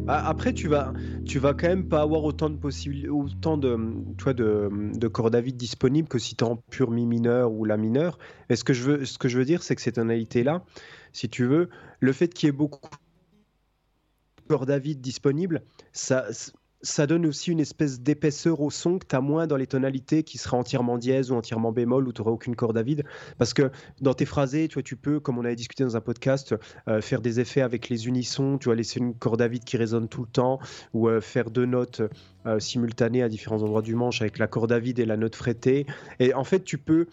Ah, Après, tu vas, tu vas quand même pas avoir autant de possibilités, autant de, tu de, de cordes à vide disponibles que si tu es en pur mi mineur ou la mineur. Et ce que je veux, ce que je veux dire, c'est que ces tonalités-là, si tu veux, le fait qu'il y ait beaucoup de cordes à vide disponibles, ça, ça donne aussi une espèce d'épaisseur au son que tu as moins dans les tonalités qui seraient entièrement dièse ou entièrement bémol où tu n'auras aucune corde à vide. Parce que dans tes phrasés, tu vois, tu peux, comme on avait discuté dans un podcast, euh, faire des effets avec les unissons, tu vas laisser une corde à vide qui résonne tout le temps, ou euh, faire deux notes euh, simultanées à différents endroits du manche avec la corde à vide et la note frettée. Et en fait, tu peux,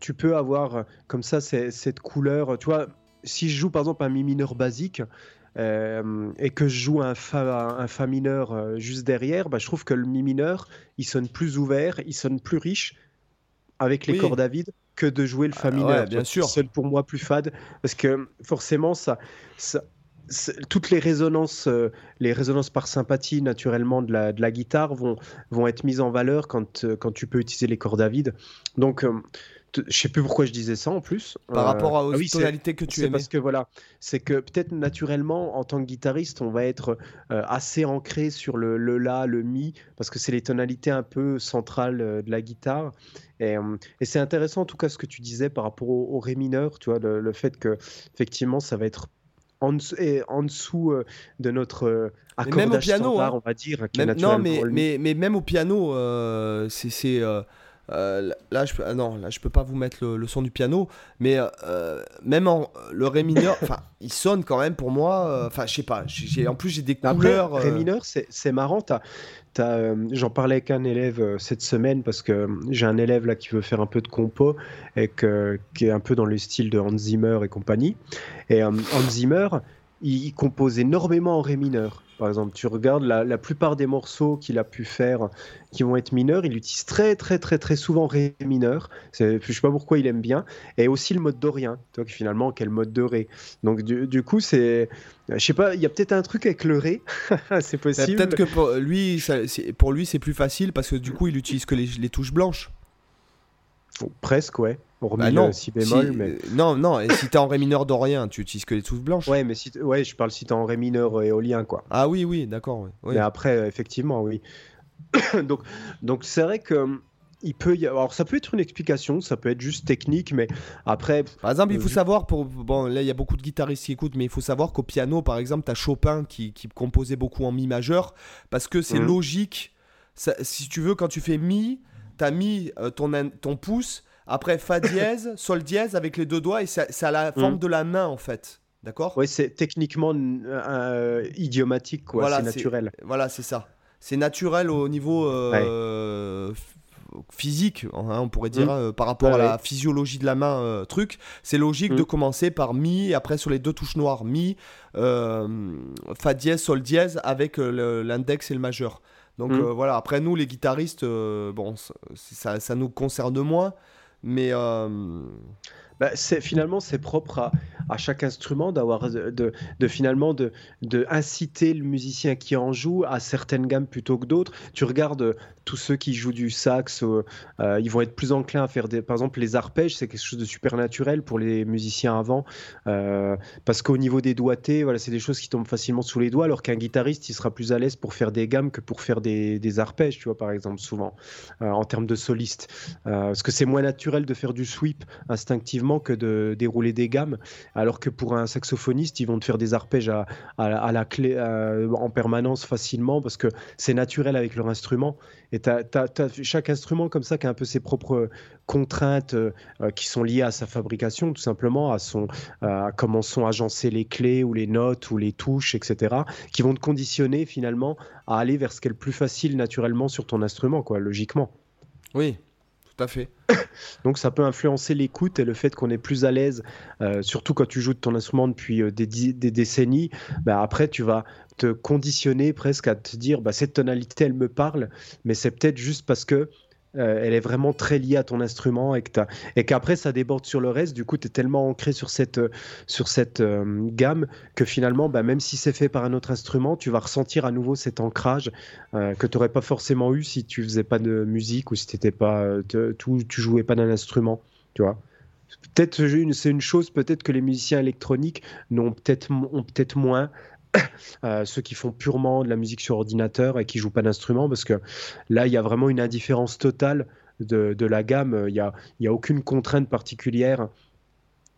tu peux avoir comme ça cette couleur. Tu vois, si je joue par exemple un mi mineur basique, euh, et que je joue un fa, un fa mineur euh, juste derrière, bah, je trouve que le mi mineur, il sonne plus ouvert, il sonne plus riche avec les Oui. cordes à vide que de jouer le fa Ah, mineur. ouais, bien sûr. sonne pour moi plus fade parce que forcément ça, ça- c'est- toutes les résonances, euh, les résonances par sympathie naturellement de la, de la guitare vont, vont être mises en valeur quand, euh, quand tu peux utiliser les cordes à vide. Donc, euh, je sais plus pourquoi je disais ça en plus. Par Euh, rapport à- aux ah oui, tonalités que tu aimais. parce que voilà, c'est que peut-être naturellement, en tant que guitariste, on va être euh, assez ancré sur le, le la, le mi, parce que c'est les tonalités un peu centrales euh, de la guitare. Et, et c'est intéressant en tout cas ce que tu disais par rapport au, au ré mineur, tu vois, le, le fait que effectivement ça va être en dessous, et en dessous de notre Mais même au accordage piano, standard, hein. on va dire. Même- non, mais, mais, mais même au piano, c'est. Euh, là, je ah non, là, je peux pas vous mettre le, le son du piano, mais euh, même en le ré mineur, enfin, il sonne quand même pour moi. euh, Enfin, je sais pas. j'ai- en plus, j'ai des Après, couleurs. Ré euh, mineur, c'est c'est marrant. t'as- t'as, euh, J'en parlais avec un élève cette semaine parce que j'ai un élève là qui veut faire un peu de compo et que- qui est un peu dans le style de Hans Zimmer et compagnie. Et Hans Zimmer, il, il compose énormément en Ré mineur. Par exemple, tu regardes la, la plupart des morceaux qu'il a pu faire qui vont être mineurs, il utilise très très très très souvent Ré mineur. Je sais pas pourquoi il aime bien. Et aussi le mode dorien. Vois que finalement, quel mode de Ré. Donc du, du coup, c'est, je sais pas, il y a peut-être un truc avec le Ré. c'est bah, possible. Peut-être que pour lui, ça- pour lui, c'est plus facile parce que du coup, il utilise que les, les touches blanches. Bon, presque, ouais. Hormis Bah le non, si bémol, si- mais. euh, non, non. Et si t'es en ré mineur dorien, tu utilises que les touches blanches. Ouais, mais si ouais, je parle si t'es en ré mineur euh, éolien, quoi. Ah oui, oui, d'accord. oui, oui. Mais après, euh, effectivement, oui. donc, donc c'est vrai que hum, il peut y avoir. Alors, ça peut être une explication, ça peut être juste technique, mais après, Par exemple, il faut savoir, pour, bon, là il y a beaucoup de guitaristes qui écoutent, mais il faut savoir qu'au piano, par exemple, tu as Chopin qui, qui composait beaucoup en mi majeur, parce que c'est Mhm. logique ça- si tu veux, quand tu fais mi, t'as mis euh, ton, in- ton pouce, après fa dièse, sol dièse avec les deux doigts et ça, ça a la forme Mhm. de la main en fait. D'accord? Ouais, c'est techniquement euh, idiomatique, quoi. Voilà, c'est c'est- naturel. Voilà, c'est ça. C'est naturel au niveau euh, physique, hein, on pourrait dire, Mhm. euh, par rapport Ouais, à la ouais. physiologie de la main, euh, truc. C'est logique Mhm. de commencer par mi, et après sur les deux touches noires, mi, euh, fa dièse, sol dièse, avec euh, l'index et le majeur. Donc euh, voilà, après nous, les guitaristes, euh, bon, ça, ça nous concerne moins, mais euh, Bah, finalement c'est propre à, chaque instrument d'avoir de, finalement de, inciter le musicien qui en joue à certaines gammes plutôt que d'autres. Tu regardes euh, tous ceux qui jouent du sax, euh, euh, ils vont être plus enclins à faire des, par exemple les arpèges, c'est quelque chose de super naturel pour les musiciens avant, parce qu'au niveau des doigtés, voilà, c'est des choses qui tombent facilement sous les doigts, alors qu'un guitariste il sera plus à l'aise pour faire des gammes que pour faire des, des arpèges, tu vois par exemple souvent en termes de soliste, parce que c'est moins naturel de faire du sweep instinctivement que de dérouler des gammes, alors que pour un saxophoniste, ils vont te faire des arpèges à, la- clé en permanence facilement parce que c'est naturel avec leur instrument. Et t'as- t'as chaque instrument comme ça qui a un peu ses propres contraintes euh, qui sont liées à sa fabrication, tout simplement, à, son, à comment sont agencées les clés ou les notes ou les touches, etc., qui vont te conditionner finalement à aller vers ce qui est le plus facile naturellement sur ton instrument, quoi, logiquement. oui, tout à fait. Donc ça peut influencer l'écoute et le fait qu'on est plus à l'aise, euh, surtout quand tu joues de ton instrument depuis euh, des, décennies, bah, après tu vas te conditionner presque à te dire bah, cette tonalité elle me parle, mais c'est peut-être juste parce que euh, elle est vraiment très liée à ton instrument et qu'après ça déborde sur le reste, du coup tu es tellement ancré sur cette, euh, sur cette euh, gamme que finalement bah, même si c'est fait par un autre instrument, tu vas ressentir à nouveau cet ancrage que tu n'aurais pas forcément eu si tu faisais pas de musique ou si t'étais pas, tu, tu jouais pas d'un instrument, tu vois. Peut-être c'est une- chose peut-être que les musiciens électroniques peut-être ont peut-être moins. euh, ceux qui font purement de la musique sur ordinateur et qui jouent pas d'instrument parce que là il y a vraiment une indifférence totale de, la gamme. Il y a, a aucune contrainte particulière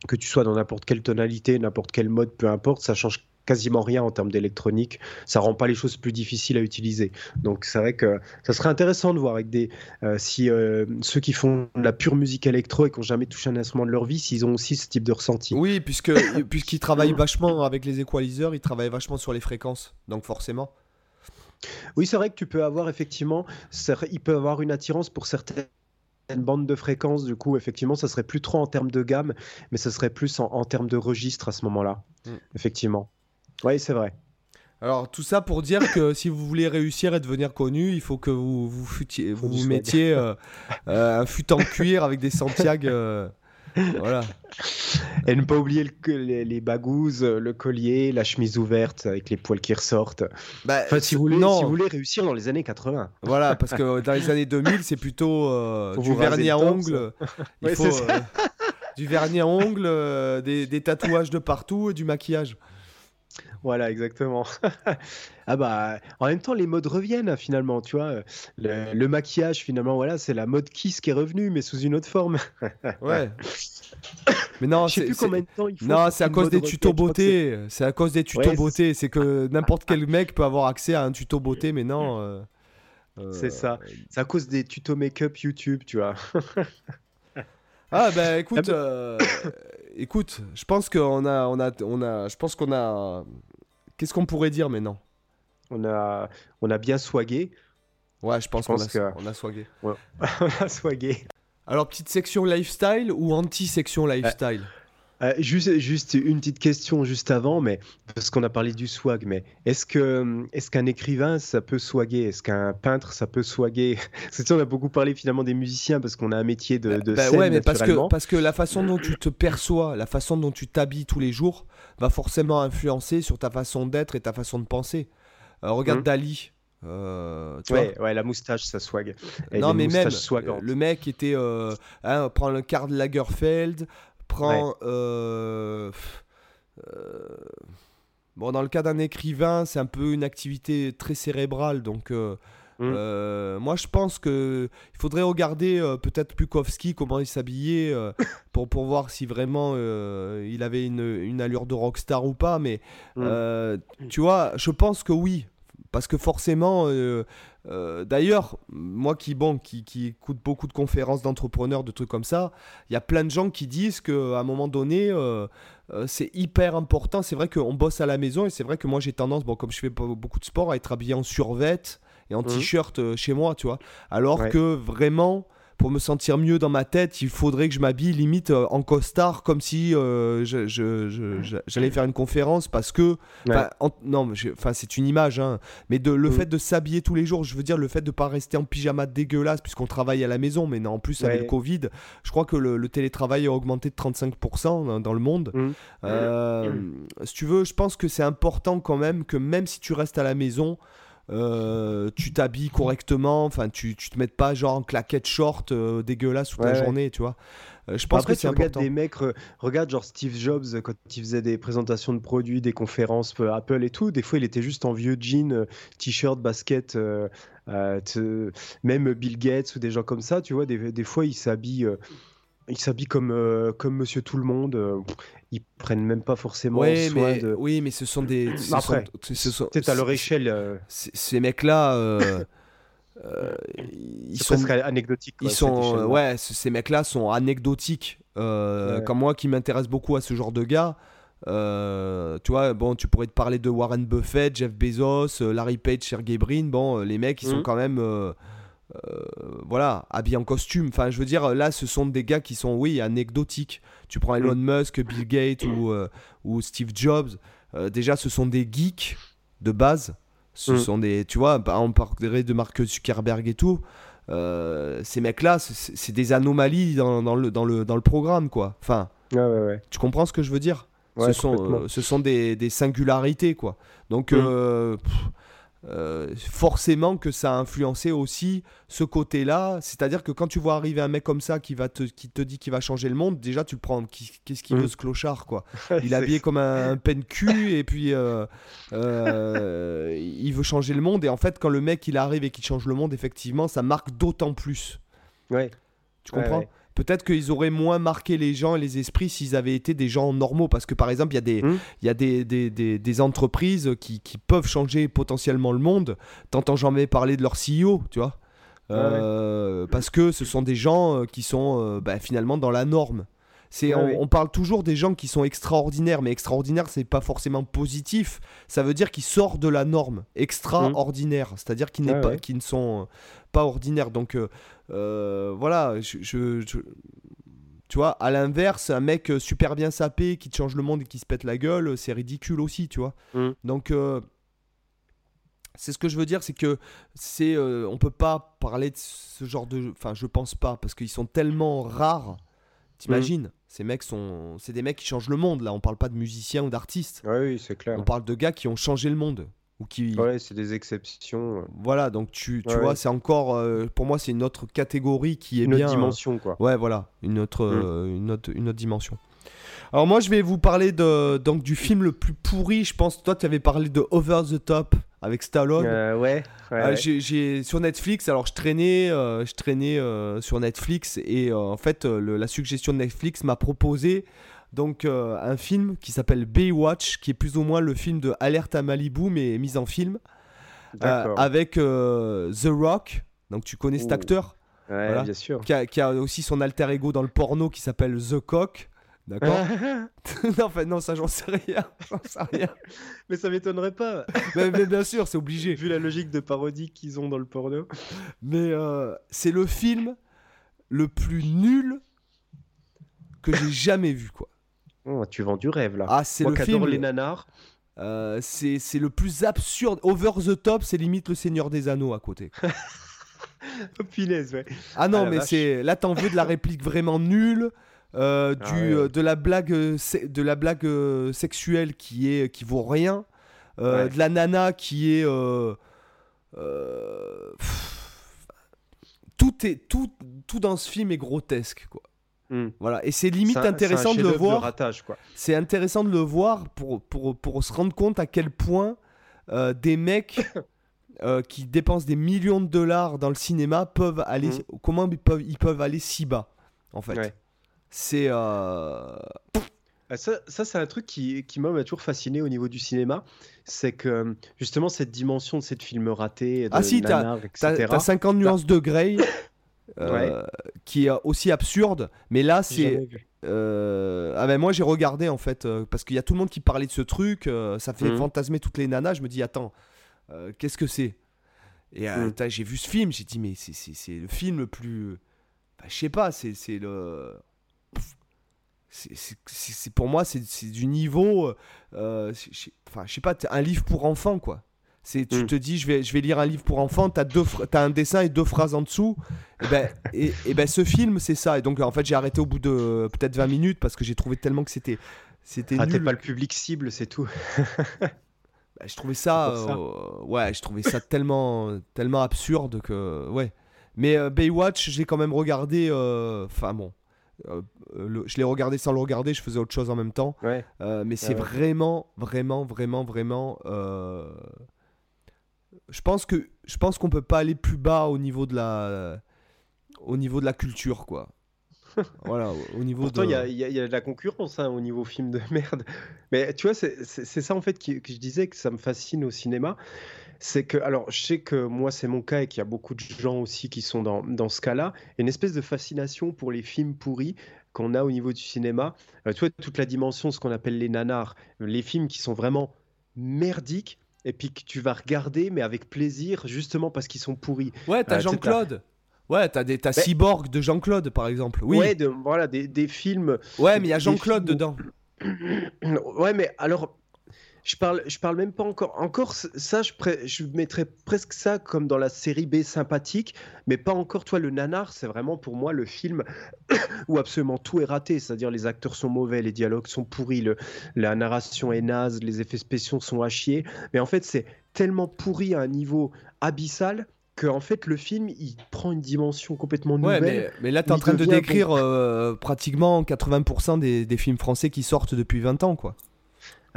que tu sois dans n'importe quelle tonalité n'importe quel mode peu importe ça change quasiment rien en termes d'électronique ça rend pas les choses plus difficiles à utiliser donc c'est vrai que ça serait intéressant de voir avec des euh, si euh, ceux qui font de la pure musique électro et qui n'ont jamais touché un instrument de leur vie s'ils ont aussi ce type de ressenti Oui, puisque puisqu'ils travaillent vachement avec les équaliseurs, ils travaillent vachement sur les fréquences, donc forcément. Oui, c'est vrai que tu peux avoir effectivement, il peut avoir une attirance pour certaines bandes de fréquences. Du coup, effectivement, ça serait plus trop en termes de gamme, mais ça serait plus en, en termes de registre à ce moment-là. Mm. Effectivement. Oui, c'est vrai. Alors tout ça pour dire que si vous voulez réussir et devenir connu, il faut que vous vous, futiez- mettiez euh, euh, un fut en cuir avec des Santiago. euh, voilà. Et ne pas oublier le- les, les bagouzes, le collier, la chemise ouverte avec les poils qui ressortent. Bah, Enfin, si vous voulez, non, si vous voulez réussir dans les années 80. voilà, parce que dans les années 2000, c'est plutôt Faut du vernis à ongles. Il faut du vernis à ongles, des, des tatouages de partout et du maquillage. Voilà, exactement. ah bah, en même temps, les modes reviennent hein, finalement, tu vois. Le, le maquillage, finalement, voilà, c'est la mode Kiss qui est revenue, mais sous une autre forme. Ouais. Mais non, Je sais plus combien de temps il faut. Non, c'est à cause des tutos beauté. C'est à cause des tutos Ouais, beauté. C'est que n'importe quel mec peut avoir accès à un tuto beauté, mais non. euh, euh, C'est ça. C'est à cause des tutos make-up YouTube, tu vois. Ah bah écoute, Ah euh, écoute, je pense qu'on a, on a, on a, je pense qu'on a. Qu'est-ce qu'on pourrait dire maintenant? On a, on a bien swagué. Ouais, je pense qu'on a, que- on a swagué. on a swagué. Alors petite section lifestyle ou anti-section lifestyle? Euh, juste, juste une petite question juste avant, mais parce qu'on a parlé du swag, mais est-ce que est-ce qu'un écrivain ça peut swaguer? Est-ce qu'un peintre ça peut swaguer? C'est on a beaucoup parlé finalement des musiciens parce qu'on a un métier de, de Bah scène ouais, mais parce que, parce que la façon dont tu te perçois, la façon dont tu t'habilles tous les jours, va forcément influencer sur ta façon d'être et ta façon de penser. Euh, regarde Mhm. Dali. euh, tu vois? Ouais, ouais, la moustache ça swag. Et non, mais même, le mec était. Euh, hein, prend le Karl Lagerfeld, prend. euh, euh, bon, dans le cas d'un écrivain, c'est un peu une activité très cérébrale, donc. euh, Mm. euh, moi, je pense que il faudrait regarder peut-être Pukowski comment il s'habillait pour, pour voir si vraiment il avait une, une allure de rockstar ou pas. Mais Mm. euh, tu vois, je pense que oui. Parce que forcément, euh, euh, d'ailleurs, moi qui, bon, qui, qui écoute beaucoup de conférences d'entrepreneurs, de trucs comme ça, il y a plein de gens qui disent qu'à un moment donné, euh, c'est hyper important. C'est vrai qu'on bosse à la maison et c'est vrai que moi j'ai tendance, bon, comme je fais beaucoup de sport, à être habillé en survette et en mmh. t-shirt chez moi, tu vois. Alors que vraiment pour me sentir mieux dans ma tête, il faudrait que je m'habille limite euh, en costard, comme si euh, j'allais faire une conférence, parce que, non, enfin c'est une image, hein, mais de, le mm. fait de s'habiller tous les jours, je veux dire le fait de pas rester en pyjama dégueulasse, puisqu'on travaille à la maison, mais non, en plus avec le Covid, je crois que le, télétravail a augmenté de 35% dans, le monde. Mm. Euh, si tu veux, je pense que c'est important quand même que même si tu restes à la maison, euh, tu t'habilles correctement, enfin tu, tu te mets pas genre en claquette short euh, dégueulasse toute la journée, tu vois. Euh, je pense que c'est important. des mecs, regarde genre Steve Jobs quand il faisait des présentations de produits, des conférences Apple et tout, des fois il était juste en vieux jean, t-shirt, basket. même Bill Gates ou des gens comme ça, tu vois, des, des fois il s'habille ils s'habillent comme, euh, comme monsieur tout le monde. Euh, ils prennent même pas forcément ouais, soin mais, de. Oui, mais ce sont des. Après, c'est à leur échelle. Euh, ces mecs-là. ils sont presque anecdotiques. Ils sont, ouais, ces mecs-là sont anecdotiques. Comme moi qui m'intéresse beaucoup à ce genre de gars. tu vois, bon, tu pourrais te parler de Warren Buffett, Jeff Bezos, Larry Page, Sergey Brin. Bon, les mecs, ils sont mmh. quand même euh, voilà, habillés en costume. Enfin, je veux dire, là, ce sont des gars qui sont, oui, anecdotiques. Tu prends Elon mm. Musk, Bill Gates ou, euh, ou Steve Jobs. Euh, déjà, ce sont des geeks de base. Ce mm. sont des, tu vois, on parlerait de Mark Zuckerberg et tout. ces mecs-là, c'est des anomalies dans, dans, le, dans, le, dans le programme, quoi. Enfin, tu comprends ce que je veux dire? Ce, sont, ce sont des, des, singularités, quoi. Donc, mm. Euh, forcément que ça a influencé aussi ce côté-là. C'est-à-dire que quand tu vois arriver un mec comme ça qui, va te, qui te dit qu'il va changer le monde, déjà tu le prends. Qu'est-ce qu'il veut mm. ce clochard quoi Il est habillé comme un, peine cul et puis euh, euh, il veut changer le monde. Et en fait, quand le mec il arrive et qu'il change le monde, effectivement, ça marque d'autant plus. Ouais. Tu comprends? Peut-être qu'ils auraient moins marqué les gens et les esprits s'ils avaient été des gens normaux. Parce que par exemple, il y a des, hmm. y a des, des, des, entreprises qui, qui, peuvent changer potentiellement le monde. T'entends jamais parler de leur CEO, tu vois. Euh, parce que ce sont des gens euh, qui sont euh, bah, finalement dans la norme. C'est, on, parle toujours des gens qui sont extraordinaires, mais extraordinaire, c'est pas forcément positif. Ça veut dire qu'ils sortent de la norme, extraordinaire, c'est-à-dire qu'ils, pas, ne sont pas ordinaires. Donc voilà, je, tu vois, à l'inverse, un mec super bien sapé qui te change le monde et qui se pète la gueule, c'est ridicule aussi, tu vois. Mmh. Donc c'est ce que je veux dire, c'est que c'est, on peut pas parler de ce genre de, enfin, je pense pas, parce qu'ils sont tellement rares. T'imagines ces mecs sont. C'est des mecs qui changent le monde, là. On parle pas de musiciens ou d'artistes. oui, c'est clair. On parle de gars qui ont changé le monde. Ou qui... Ouais, c'est des exceptions. Voilà, donc tu, tu vois, c'est encore. Euh, pour moi, c'est une autre catégorie qui est une bien. Une autre dimension, quoi. Ouais, voilà, une autre, mm. euh, une autre, une autre dimension. Alors, moi, je vais vous parler de, donc, du film le plus pourri. Je pense, toi, tu avais parlé de Over the Top avec Stallone. Euh, ouais. Euh, j'ai sur Netflix. Alors je traînais, euh, je traînais sur Netflix et en fait la suggestion de Netflix m'a proposé donc un film qui s'appelle Baywatch, qui est plus ou moins le film de Alerte à Malibu mais mis en film avec The Rock. Donc tu connais cet acteur. Ouais, bien sûr. Qui a, qui a, aussi son alter ego dans le porno qui s'appelle The Cock. D'accord Non, en fait, non, ça, j'en sais rien. Sais rien. mais ça m'étonnerait pas. mais, bien sûr, c'est obligé. Vu la logique de parodie qu'ils ont dans le porno. Mais euh, c'est le film le plus nul que j'ai jamais vu, quoi. Oh, tu vends du rêve, là. Ah, c'est le film. les nanars. Euh, c'est le plus absurde. Over the top, c'est limite le Seigneur des Anneaux à côté. oh, punaise, ouais. Ah non, ah, mais c'est là, t'en veux de la réplique vraiment nulle. Euh, ah du, euh, de la blague, euh, de la blague sexuelle qui, est, qui vaut rien, de la nana qui est. tout, est tout, tout dans ce film est grotesque, quoi. Hmm. Voilà, et c'est limite intéressant de le voir. C'est intéressant de le voir pour, pour, pour, se rendre compte à quel point des mecs qui dépensent des millions de dollars dans le cinéma peuvent aller. Hmm. Comment ils peuvent, ils peuvent aller si bas, en fait. Ouais. C'est. Euh... Ah, ça, ça c'est un truc qui, qui m'a toujours fasciné au niveau du cinéma. C'est que justement, cette dimension de cette film raté, de Ah si, t'as 50 nuances de Grey, euh, qui est aussi absurde, mais là J'ai c'est... euh, Ah ben moi j'ai regardé en fait, euh, parce qu'il y a tout le monde qui parlait de ce truc, euh, ça fait Mhm. fantasmer toutes les nanas, je me dis attends, euh, qu'est-ce que c'est? Et euh, Mhm. j'ai vu ce film, j'ai dit mais c'est- c'est c'est le film le plus... Enfin, je sais pas, c'est c'est le... c'est- c'est- c'est c'est- pour moi c'est c'est du niveau c'est- je sais- enfin je sais pas un livre pour enfants quoi c'est tu Mm. te dis je vais je vais lire un livre pour enfants t'as deux t'as un dessin et deux phrases en dessous et ben et, et ben ce film c'est ça et donc en fait j'ai arrêté au bout de euh, peut-être 20 minutes parce que j'ai trouvé tellement que c'était c'était Ah, nul pas le public cible, c'est tout. Bah, je trouvais ça, euh, ouais je trouvais ça tellement tellement absurde que ouais mais euh, Baywatch je l'ai quand même regardé euh, enfin bon euh, le- je l'ai regardé sans le regarder je faisais autre chose en même temps Ouais. Euh, mais c'est ouais. vraiment, vraiment, vraiment, vraiment. euh, Je pense que je pense qu'on peut pas aller plus bas au niveau de la, au niveau de la culture, quoi. voilà, au- au niveau Pourtant, de. il y, a, il y il y a de la concurrence hein, au niveau film de merde. Mais tu vois, c'est ça en fait qui- que je disais que ça me fascine au cinéma. C'est que, alors, je sais que moi, c'est mon cas et qu'il y a beaucoup de gens aussi qui sont dans, dans ce cas-là. Une espèce de fascination pour les films pourris qu'on a au niveau du cinéma. Euh, tu vois, toute la dimension, ce qu'on appelle les nanars, les films qui sont vraiment merdiques et puis que tu vas regarder, mais avec plaisir, justement parce qu'ils sont pourris. Ouais, t'as Euh, Jean-Claude. Ouais, t'as des, t'as Mais- Cyborg de Jean-Claude, par exemple. Oui. Ouais, Ouais, de, voilà, des, des films mais il y a Jean-Claude films- dedans. Ouais, mais alors, je parle, je parle même pas encore. Encore, ça, je, pré- je mettrais presque ça comme dans la série B sympathique, mais pas encore. Toi, le nanar, c'est vraiment pour moi le film où absolument tout est raté. C'est-à-dire, les acteurs sont mauvais, les dialogues sont pourris, le- la narration est naze, les effets spéciaux sont à chier. Mais en fait, c'est tellement pourri à un niveau abyssal que en fait, le film, il prend une dimension complètement Ouais, nouvelle. mais, mais là, t'es en il train de décrire euh, pratiquement 80% des, des films français qui sortent depuis 20 ans, quoi.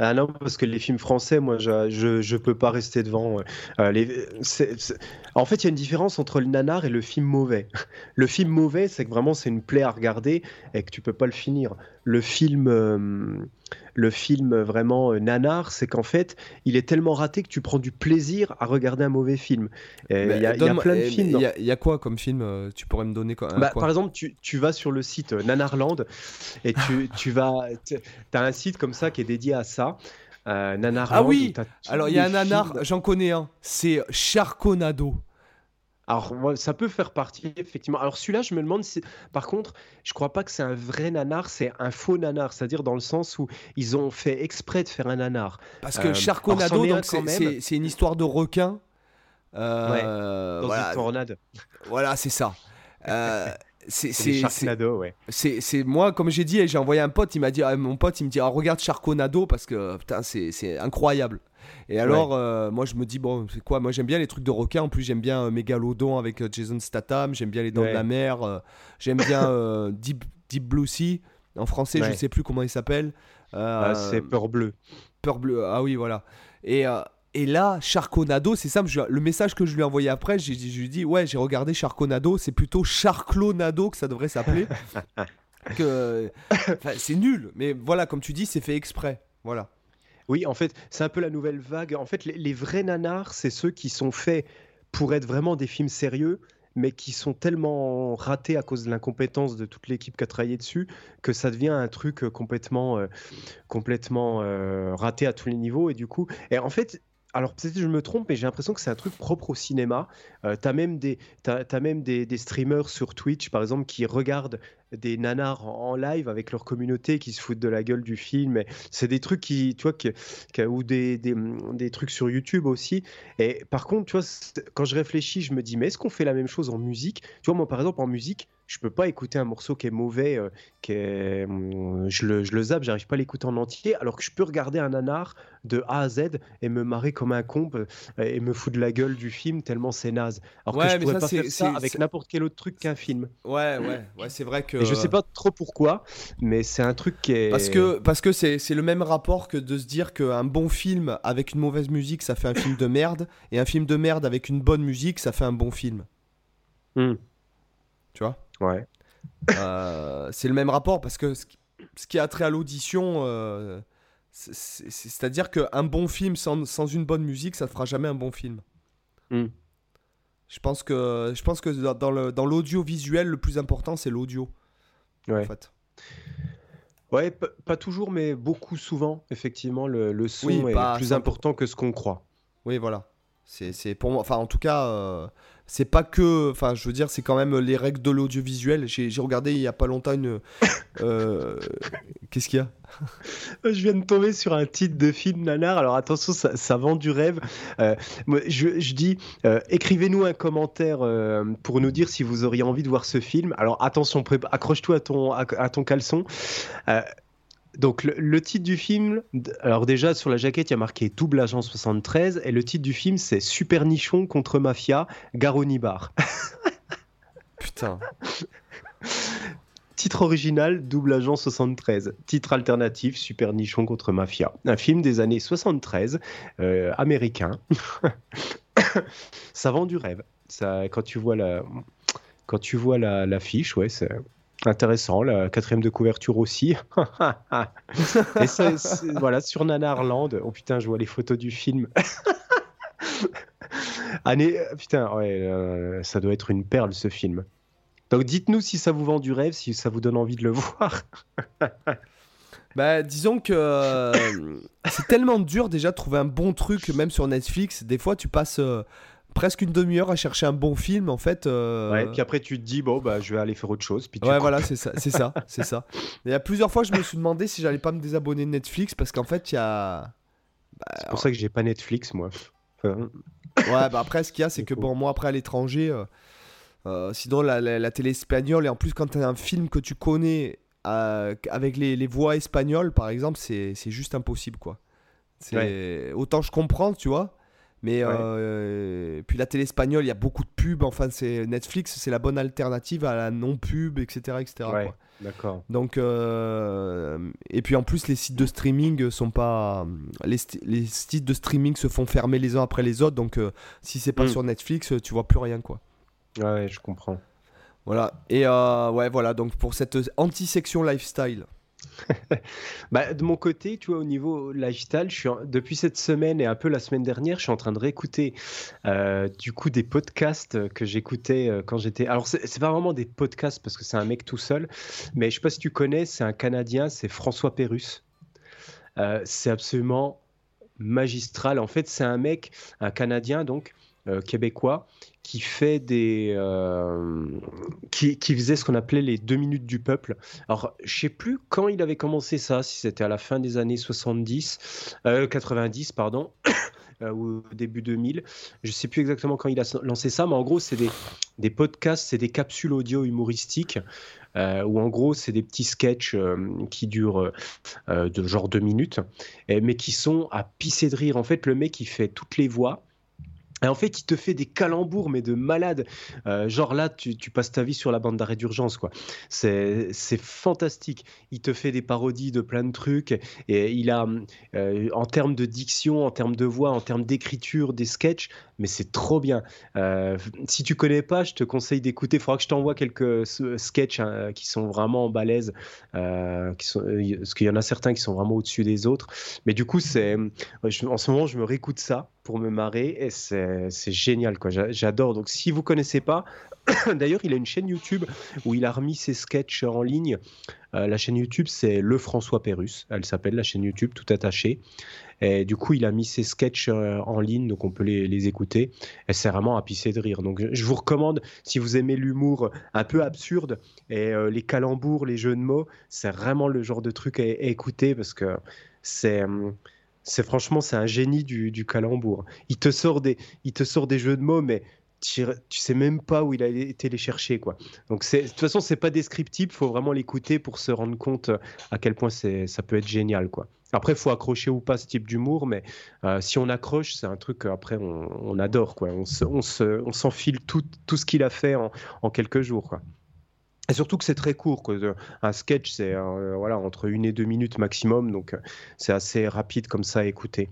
Ah non, parce que les films français, moi, je, je, peux pas rester devant. euh, En fait, il y a une différence entre le nanar et le film mauvais. Le film mauvais, c'est que vraiment, c'est une plaie à regarder et que tu peux pas le finir. Le film, euh, le film vraiment euh, nanar, c'est qu'en fait, il est tellement raté que tu prends du plaisir à regarder un mauvais film. Il y, a- y plein de eh, films. Il y, a- il y a quoi comme film euh, Tu pourrais me donner quoi, Bah, quoi par exemple, tu, tu vas sur le site Nanarland et tu, tu vas. Tu as un site comme ça qui est dédié à ça. euh, Nanarland. Ah oui Alors, il y a un nanar, j'en connais un. C'est Charconado. Alors, moi, ça peut faire partie, effectivement. Alors, celui-là, je me demande si. Par contre, je crois pas que c'est un vrai nanar, c'est un faux nanar. C'est-à-dire dans le sens où ils ont fait exprès de faire un nanar. Parce que Euh, c'est- une histoire de requin. Euh, Dans voilà, une tornade. voilà, c'est ça. Euh, c'est moi, comme j'ai dit, j'ai envoyé un pote, il m'a dit, ah, mon pote, il me dit, ah, regarde Charconado parce que putain, c'est incroyable. Et alors, euh, moi, je me dis, bon, c'est quoi? Moi, j'aime bien les trucs de requin. En plus, j'aime bien euh, Megalodon avec euh, Jason Statham. J'aime bien les Dents Ouais. de la Mer. euh, j'aime bien Deep, Deep Blue Sea. En français, je Ouais. ne sais plus comment il s'appelle. Ah, c'est peur bleue. Peur bleu, ah oui, voilà. Et, et là, Charconado, c'est simple. je- le message que je lui ai envoyé après, j'ai dit- je lui ai dit, ouais, j'ai regardé Charconado, c'est plutôt Charclonado que ça devrait s'appeler. que, enfin, c'est nul, mais voilà, comme tu dis, c'est fait exprès. Voilà. Oui, en fait, c'est un peu la nouvelle vague. En fait, les, vrais nanars, c'est ceux qui sont faits pour être vraiment des films sérieux, mais qui sont tellement ratés à cause de l'incompétence de toute l'équipe qui a travaillé dessus, que ça devient un truc euh, complètement, euh, complètement euh, raté à tous les niveaux. Et du coup, et en fait, alors peut-être que je me trompe, mais j'ai l'impression que c'est un truc propre au cinéma. Euh, t'as même des, même des, streamers sur Twitch, par exemple, qui regardent des nanars en, live avec leur communauté, qui se foutent de la gueule du film. C'est des trucs qui, tu vois, ou des, des, des trucs sur YouTube aussi. Et par contre, tu vois, quand je réfléchis, je me dis, mais est-ce qu'on fait la même chose en musique? Tu vois, moi, par exemple, en musique, je peux pas écouter un morceau qui est mauvais, euh, qui est, hum, je, le, je le zappe, j'arrive pas à l'écouter en entier, alors que je peux regarder un nanar de A à Z et me marrer comme un con euh, et me foutre de la gueule du film tellement c'est naze. Alors Ouais, que je mais pourrais ça, pas faire ça avec n'importe quel autre truc qu'un film. Ouais, ouais, ouais, c'est vrai que. Et je sais pas trop pourquoi, mais c'est un truc qui est. Parce que parce que c'est le même rapport que de se dire qu'un bon film avec une mauvaise musique, ça fait un film de merde, et un film de merde avec une bonne musique, ça fait un bon film. Hmm. Tu vois? Ouais. Euh, c'est le même rapport parce que ce qui- ce qui a trait à l'audition, euh, c'est- c'est- c'est-à-dire qu'un bon film sans, sans une bonne musique, ça ne fera jamais un bon film. Hmm. Je pense que, je pense que dans, dans le- dans l'audiovisuel, le plus important, c'est l'audio. Ouais. En fait. Ouais, pas toujours, mais beaucoup souvent, effectivement, le, le son Oui, est plus 100%. important que ce qu'on croit. Oui, voilà. C'est pour moi. Enfin, en tout cas, euh, c'est pas que. Enfin, je veux dire, c'est quand même les règles de l'audiovisuel. J'ai regardé il y a pas longtemps une. euh, Qu'est-ce qu'il y a? Je viens de tomber sur un titre de film nanar. Alors attention, ça, ça vend du rêve. Euh, moi, je, je dis, euh, écrivez-nous un commentaire euh, pour nous dire si vous auriez envie de voir ce film. Alors attention, accroche-toi à ton, à, à ton caleçon. Donc le, le titre du film, alors déjà sur la jaquette il y a marqué Double Agent 73 et le titre du film c'est Super Nichon contre Mafia, Garoni Bar. Putain. Titre original, Double Agent 73. Titre alternatif, Super Nichon contre Mafia. Un film des années 73, euh, américain. Ça vend du rêve. Ça, quand tu vois la, quand tu vois la, l'affiche, ouais, c'est intéressant. La quatrième de couverture aussi. Et voilà, sur Nanarland. Oh putain, je vois les photos du film. Année, putain, ouais, euh, ça doit être une perle ce film. Donc dites-nous si ça vous vend du rêve, si ça vous donne envie de le voir. Bah, disons que euh, c'est tellement dur déjà de trouver un bon truc, même sur Netflix. Des fois, tu passes euh, presque une demi-heure à chercher un bon film, en fait. euh, Ouais, puis après tu te dis bon bah je vais aller faire autre chose. Puis tu Ouais, coupes. voilà, c'est ça, c'est ça, c'est ça. Il y a plusieurs fois, je me suis demandé si j'allais pas me désabonner de Netflix parce qu'en fait, il y a. C'est pour ça que j'ai pas Netflix moi. Enfin, Ouais, bah après, ce qu'il y a, c'est que bon, moi, après à l'étranger, euh, euh, sinon la, la- la télé espagnole, et en plus, quand t'as un film que tu connais euh, avec les, les voix espagnoles, par exemple, c'est juste impossible, quoi. C'est Autant je comprends, tu vois. Mais Ouais. euh, puis la télé espagnole, il y a beaucoup de pubs. Enfin, c'est Netflix, c'est la bonne alternative à la non-pub, etc., etc. ouais, d'accord. Donc, euh, et puis en plus, les sites de streaming sont pas. Les, sti- les sites de streaming se font fermer les uns après les autres. Donc, euh, si c'est pas Mm. sur Netflix, tu vois plus rien, quoi. Ouais, je comprends. Voilà. Et euh, ouais, voilà. Donc, pour cette anti-section lifestyle. Bah, de mon côté, tu vois, au niveau lifestyle, je suis depuis cette semaine et un peu la semaine dernière, je suis en train de réécouter euh, du coup des podcasts que j'écoutais euh, quand j'étais. Alors, c'est pas vraiment des podcasts parce que c'est un mec tout seul, mais je sais pas si tu connais, c'est un Canadien, c'est François Pérus. Euh, c'est absolument magistral. En fait, c'est un mec, un Canadien donc québécois, euh, qui, faisait ce qu'on appelait les deux minutes du peuple. Alors, je sais plus quand il avait commencé ça, si c'était à la fin des années 70, euh, 90, pardon. euh, ou début 2000. Je sais plus exactement quand il a lancé ça, mais en gros, c'est des, podcasts, c'est des capsules audio humoristiques, euh, où en gros, c'est des petits sketchs euh, qui durent euh, de genre deux minutes, mais qui sont à pisser de rire. En fait, le mec, il fait toutes les voix. Et en fait, il te fait des calembours, mais de malade. Euh, genre là, tu, passes ta vie sur la bande d'arrêt d'urgence, quoi. C'est fantastique. Il te fait des parodies de plein de trucs. Et il a, euh, en termes de diction, en termes de voix, en termes d'écriture, des sketchs, mais c'est trop bien. Euh, si tu connais pas, je te conseille d'écouter. Il faudra que je t'envoie quelques sketchs hein, qui sont vraiment balèzes. Qui sont, parce qu'il y en a certains qui sont vraiment au-dessus des autres. Mais du coup, c'est, en ce moment, je me réécoute ça pour me marrer et c'est génial. quoi. J'a- J'adore. Donc, si vous connaissez pas, d'ailleurs, il a une chaîne YouTube où il a remis ses sketchs en ligne. Euh, la chaîne YouTube, c'est Le François Pérus. Elle s'appelle la chaîne YouTube, tout attaché. Et du coup, il a mis ses sketchs euh, en ligne, donc on peut les, écouter. Et c'est vraiment à pisser de rire. Donc, je- vous recommande, si vous aimez l'humour un peu absurde et euh, les calembours, les jeux de mots, c'est vraiment le genre de truc à, à écouter parce que c'est. C'est franchement, c'est un génie du, du calembour. Il te sort des, il te sort des jeux de mots, mais tu, sais même pas où il a été les chercher, quoi. Donc, c'est, de toute façon, c'est pas descriptible. Faut vraiment l'écouter pour se rendre compte euh, à quel point c'est, ça peut être génial, quoi. Après, faut accrocher ou pas ce type d'humour, mais euh, si on accroche, c'est un truc qu'après on, on adore, quoi. On, se, on, se, on s'enfile tout, tout ce qu'il a fait en, en quelques jours, quoi. Et surtout que c'est très court. Quoi. Un sketch, c'est euh, voilà, entre une et deux minutes maximum, donc euh, c'est assez rapide comme ça à écouter.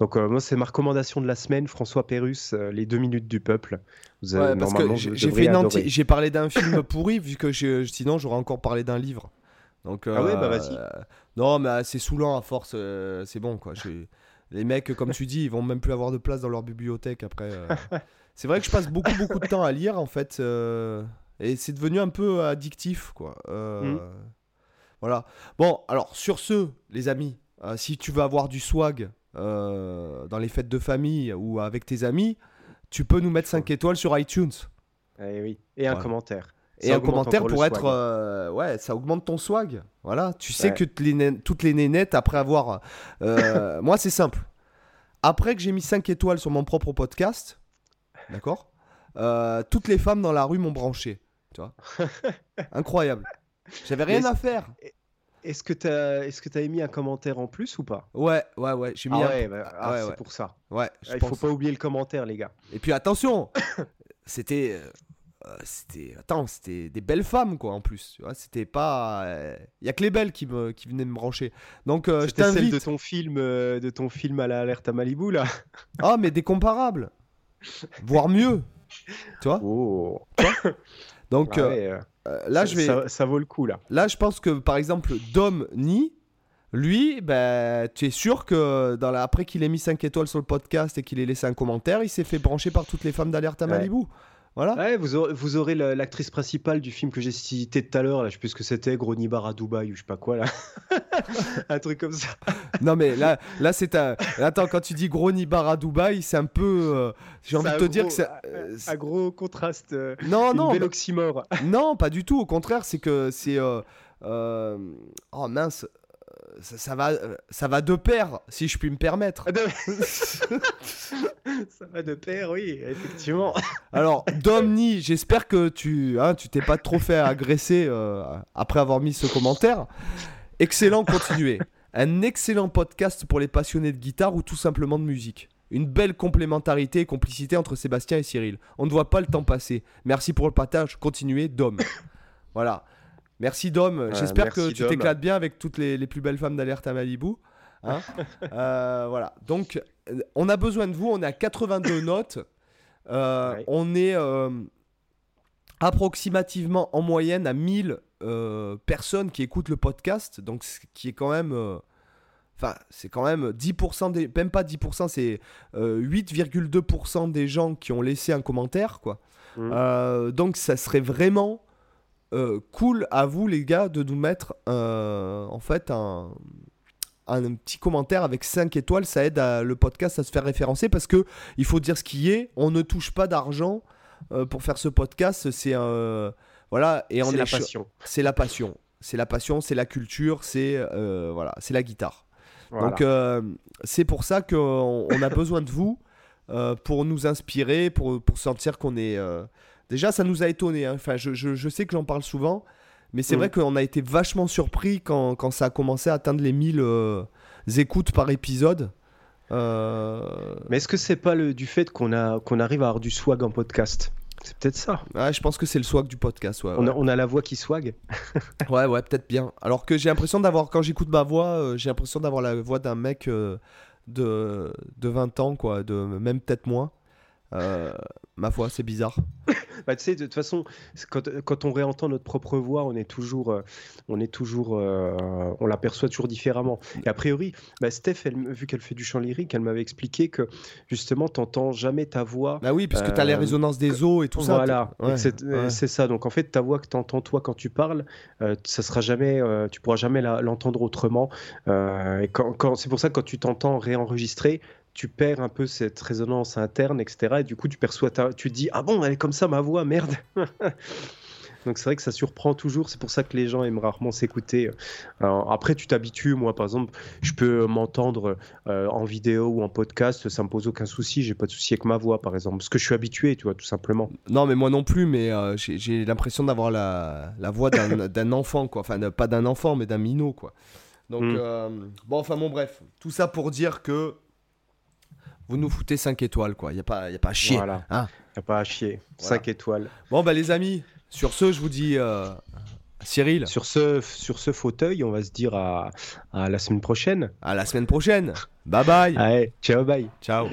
Donc euh, moi, c'est ma recommandation de la semaine, François Pérus, Les deux minutes du peuple. Vous avez- Ouais, parce que j'ai fait anti- parlé d'un film pourri, vu que je- sinon j'aurais encore parlé d'un livre. Donc, Ah ouais, bah, vas-y. Non, mais euh, c'est saoulant à force. c'est bon, quoi. Les mecs, comme tu dis, ils vont même plus avoir de place dans leur bibliothèque après. C'est vrai que je passe beaucoup, beaucoup de temps à lire, en fait. Et c'est devenu un peu addictif, quoi. Euh, Mm. Voilà. Bon, alors, sur ce, les amis, euh, si tu veux avoir du swag euh, dans les fêtes de famille ou avec tes amis, tu peux nous mettre 5 étoiles sur iTunes. Eh oui. Et un Ouais. commentaire. Et un commentaire pour être. euh, ouais, ça augmente ton swag. Voilà. Tu sais Ouais. que les toutes les nénettes, après avoir. euh, moi, c'est simple. Après que j'ai mis 5 étoiles sur mon propre podcast, d'accord euh, Toutes les femmes dans la rue m'ont branché. Tu vois Incroyable. J'avais rien à faire. Est-ce que tu est-ce que as émis un commentaire en plus ou pas? Ouais, ouais, ouais. J'ai mis Ah un- ouais, bah, ah, ouais, c'est ouais. pour ça. Ouais, je Ah, Il pense. faut pas oublier le commentaire, les gars. Et puis attention, c'était, euh, euh, c'était, attends, c'était des belles femmes quoi en plus. C'était pas, il y a que les belles qui me, qui venaient me brancher. Donc euh, je C'était celle t'invite. de ton film, euh, de ton film à la alerte à Malibu là. Ah mais des comparables, voire mieux. Tu vois? Oh. Donc Ah euh, ouais, euh, euh, là ça, je vais, ça, ça vaut le coup là. là je pense que par exemple Dom Ni, lui, ben tu es sûr que dans la... après qu'il ait mis 5 étoiles sur le podcast et qu'il ait laissé un commentaire, il s'est fait brancher par toutes les femmes d'alerte à Ouais. Malibu. Voilà. Ouais, vous aurez, vous aurez la- l'actrice principale du film que j'ai cité tout à l'heure, là, je sais plus ce que c'était, Gros Nibar à Dubaï ou je sais pas quoi là. un truc comme ça. Non mais là, là c'est un. Attends, quand tu dis gros nibar à Dubaï, c'est un peu. euh, J'ai envie de te dire que c'est. un- euh, Un gros contraste. euh, non, une non, belle oxymore. non, pas du tout. Au contraire, c'est que c'est. euh, Oh mince, ça, ça va, euh, ça va de pair, si je puis me permettre. Ah, ça va de pair, oui, effectivement. Alors, Domni, j'espère que tu, hein, tu t'es pas trop fait agresser euh, après avoir mis ce commentaire. Excellent, continuez. Un excellent podcast pour les passionnés de guitare ou tout simplement de musique. Une belle complémentarité et complicité entre Sébastien et Cyril. On ne voit pas le temps passer. Merci pour le partage. Continuez, Dom. voilà. Merci, Dom. J'espère que tu t'éclates bien avec toutes les, les plus belles femmes d'alerte à Malibu. Hein Euh, voilà. Donc, euh, on a besoin de vous. On est à 82 notes. Euh, Ouais. On est euh, approximativement en moyenne à 1000 euh, personnes qui écoutent le podcast. Donc, ce qui est quand même. euh, Enfin, c'est quand même 10% des. Même pas 10%, c'est euh, 8,2% des gens qui ont laissé un commentaire, quoi. Euh, donc, ça serait vraiment euh, cool à vous, les gars, de nous mettre euh, en fait un, un petit commentaire avec 5 étoiles. Ça aide à- le podcast à se faire référencer parce que il faut dire ce qui est. On ne touche pas d'argent euh, pour faire ce podcast. C'est voilà. Et on est la passion. c'est la passion. C'est la passion, c'est la culture, c'est voilà, c'est la guitare. Voilà. Donc c'est pour ça qu'on on a besoin de vous pour nous inspirer, pour, pour sentir qu'on est. Déjà, ça nous a étonné. Enfin, je, je- je sais que j'en parle souvent, mais c'est Mhm. vrai qu'on a été vachement surpris quand, quand ça a commencé à atteindre les 1000 euh, écoutes par épisode. Euh, Mais est-ce que c'est pas le, du fait qu'on arrive à avoir du swag en podcast? C'est peut-être ça. ouais, je pense que c'est le swag du podcast. Ouais, On, a, on a la voix qui swag. Ouais, ouais, peut-être bien. Alors que j'ai l'impression d'avoir, quand j'écoute ma voix, euh, j'ai l'impression d'avoir la voix d'un mec de, de 20 ans, quoi, de même peut-être moins. Euh, ma foi, c'est bizarre. Bah, tu sais, de toute façon, quand, quand on réentend notre propre voix, on est toujours, euh, on est toujours, euh, on l'aperçoit toujours différemment. Et a priori, bah, Steph, elle, vu qu'elle fait du chant lyrique, elle m'avait expliqué que justement, t'entends jamais ta voix. Bah oui, puisque t'as les résonances des os et tout ça. voilà, Ouais, c'est ouais. ça. Donc en fait, ta voix que tu entends toi quand tu parles, ça sera jamais, tu pourras jamais l'entendre autrement. Et quand, quand- c'est pour ça que quand tu t'entends réenregistrer, tu perds un peu cette résonance interne, etc. Et du coup, tu perçois, ta- tu te dis ah bon, elle est comme ça ma voix, merde. Donc c'est vrai que ça surprend toujours. C'est pour ça que les gens aiment rarement s'écouter. Après, tu t'habitues. Moi, par exemple, je peux m'entendre euh, en vidéo ou en podcast. Ça me pose aucun souci. J'ai pas de souci avec ma voix, par exemple, parce que je suis habitué, tu vois, tout simplement. Non, mais moi non plus, mais euh, j'ai l'impression d'avoir la, la voix d'un enfant, quoi. Enfin, pas d'un enfant, mais d'un minot, quoi. Donc, Mm. euh, bon, enfin, bon, bref. Tout ça pour dire que vous nous foutez 5 étoiles, quoi. Il n'y a, pas- y a pas à chier. Voilà. Hein. Y a pas à chier. Voilà. 5 étoiles. Bon, bah, les amis, sur ce, je vous dis, euh, Cyril, Sur ce, sur ce fauteuil, on va se dire à, à la semaine prochaine. à la semaine prochaine. Bye bye. Allez, ciao, bye. Ciao.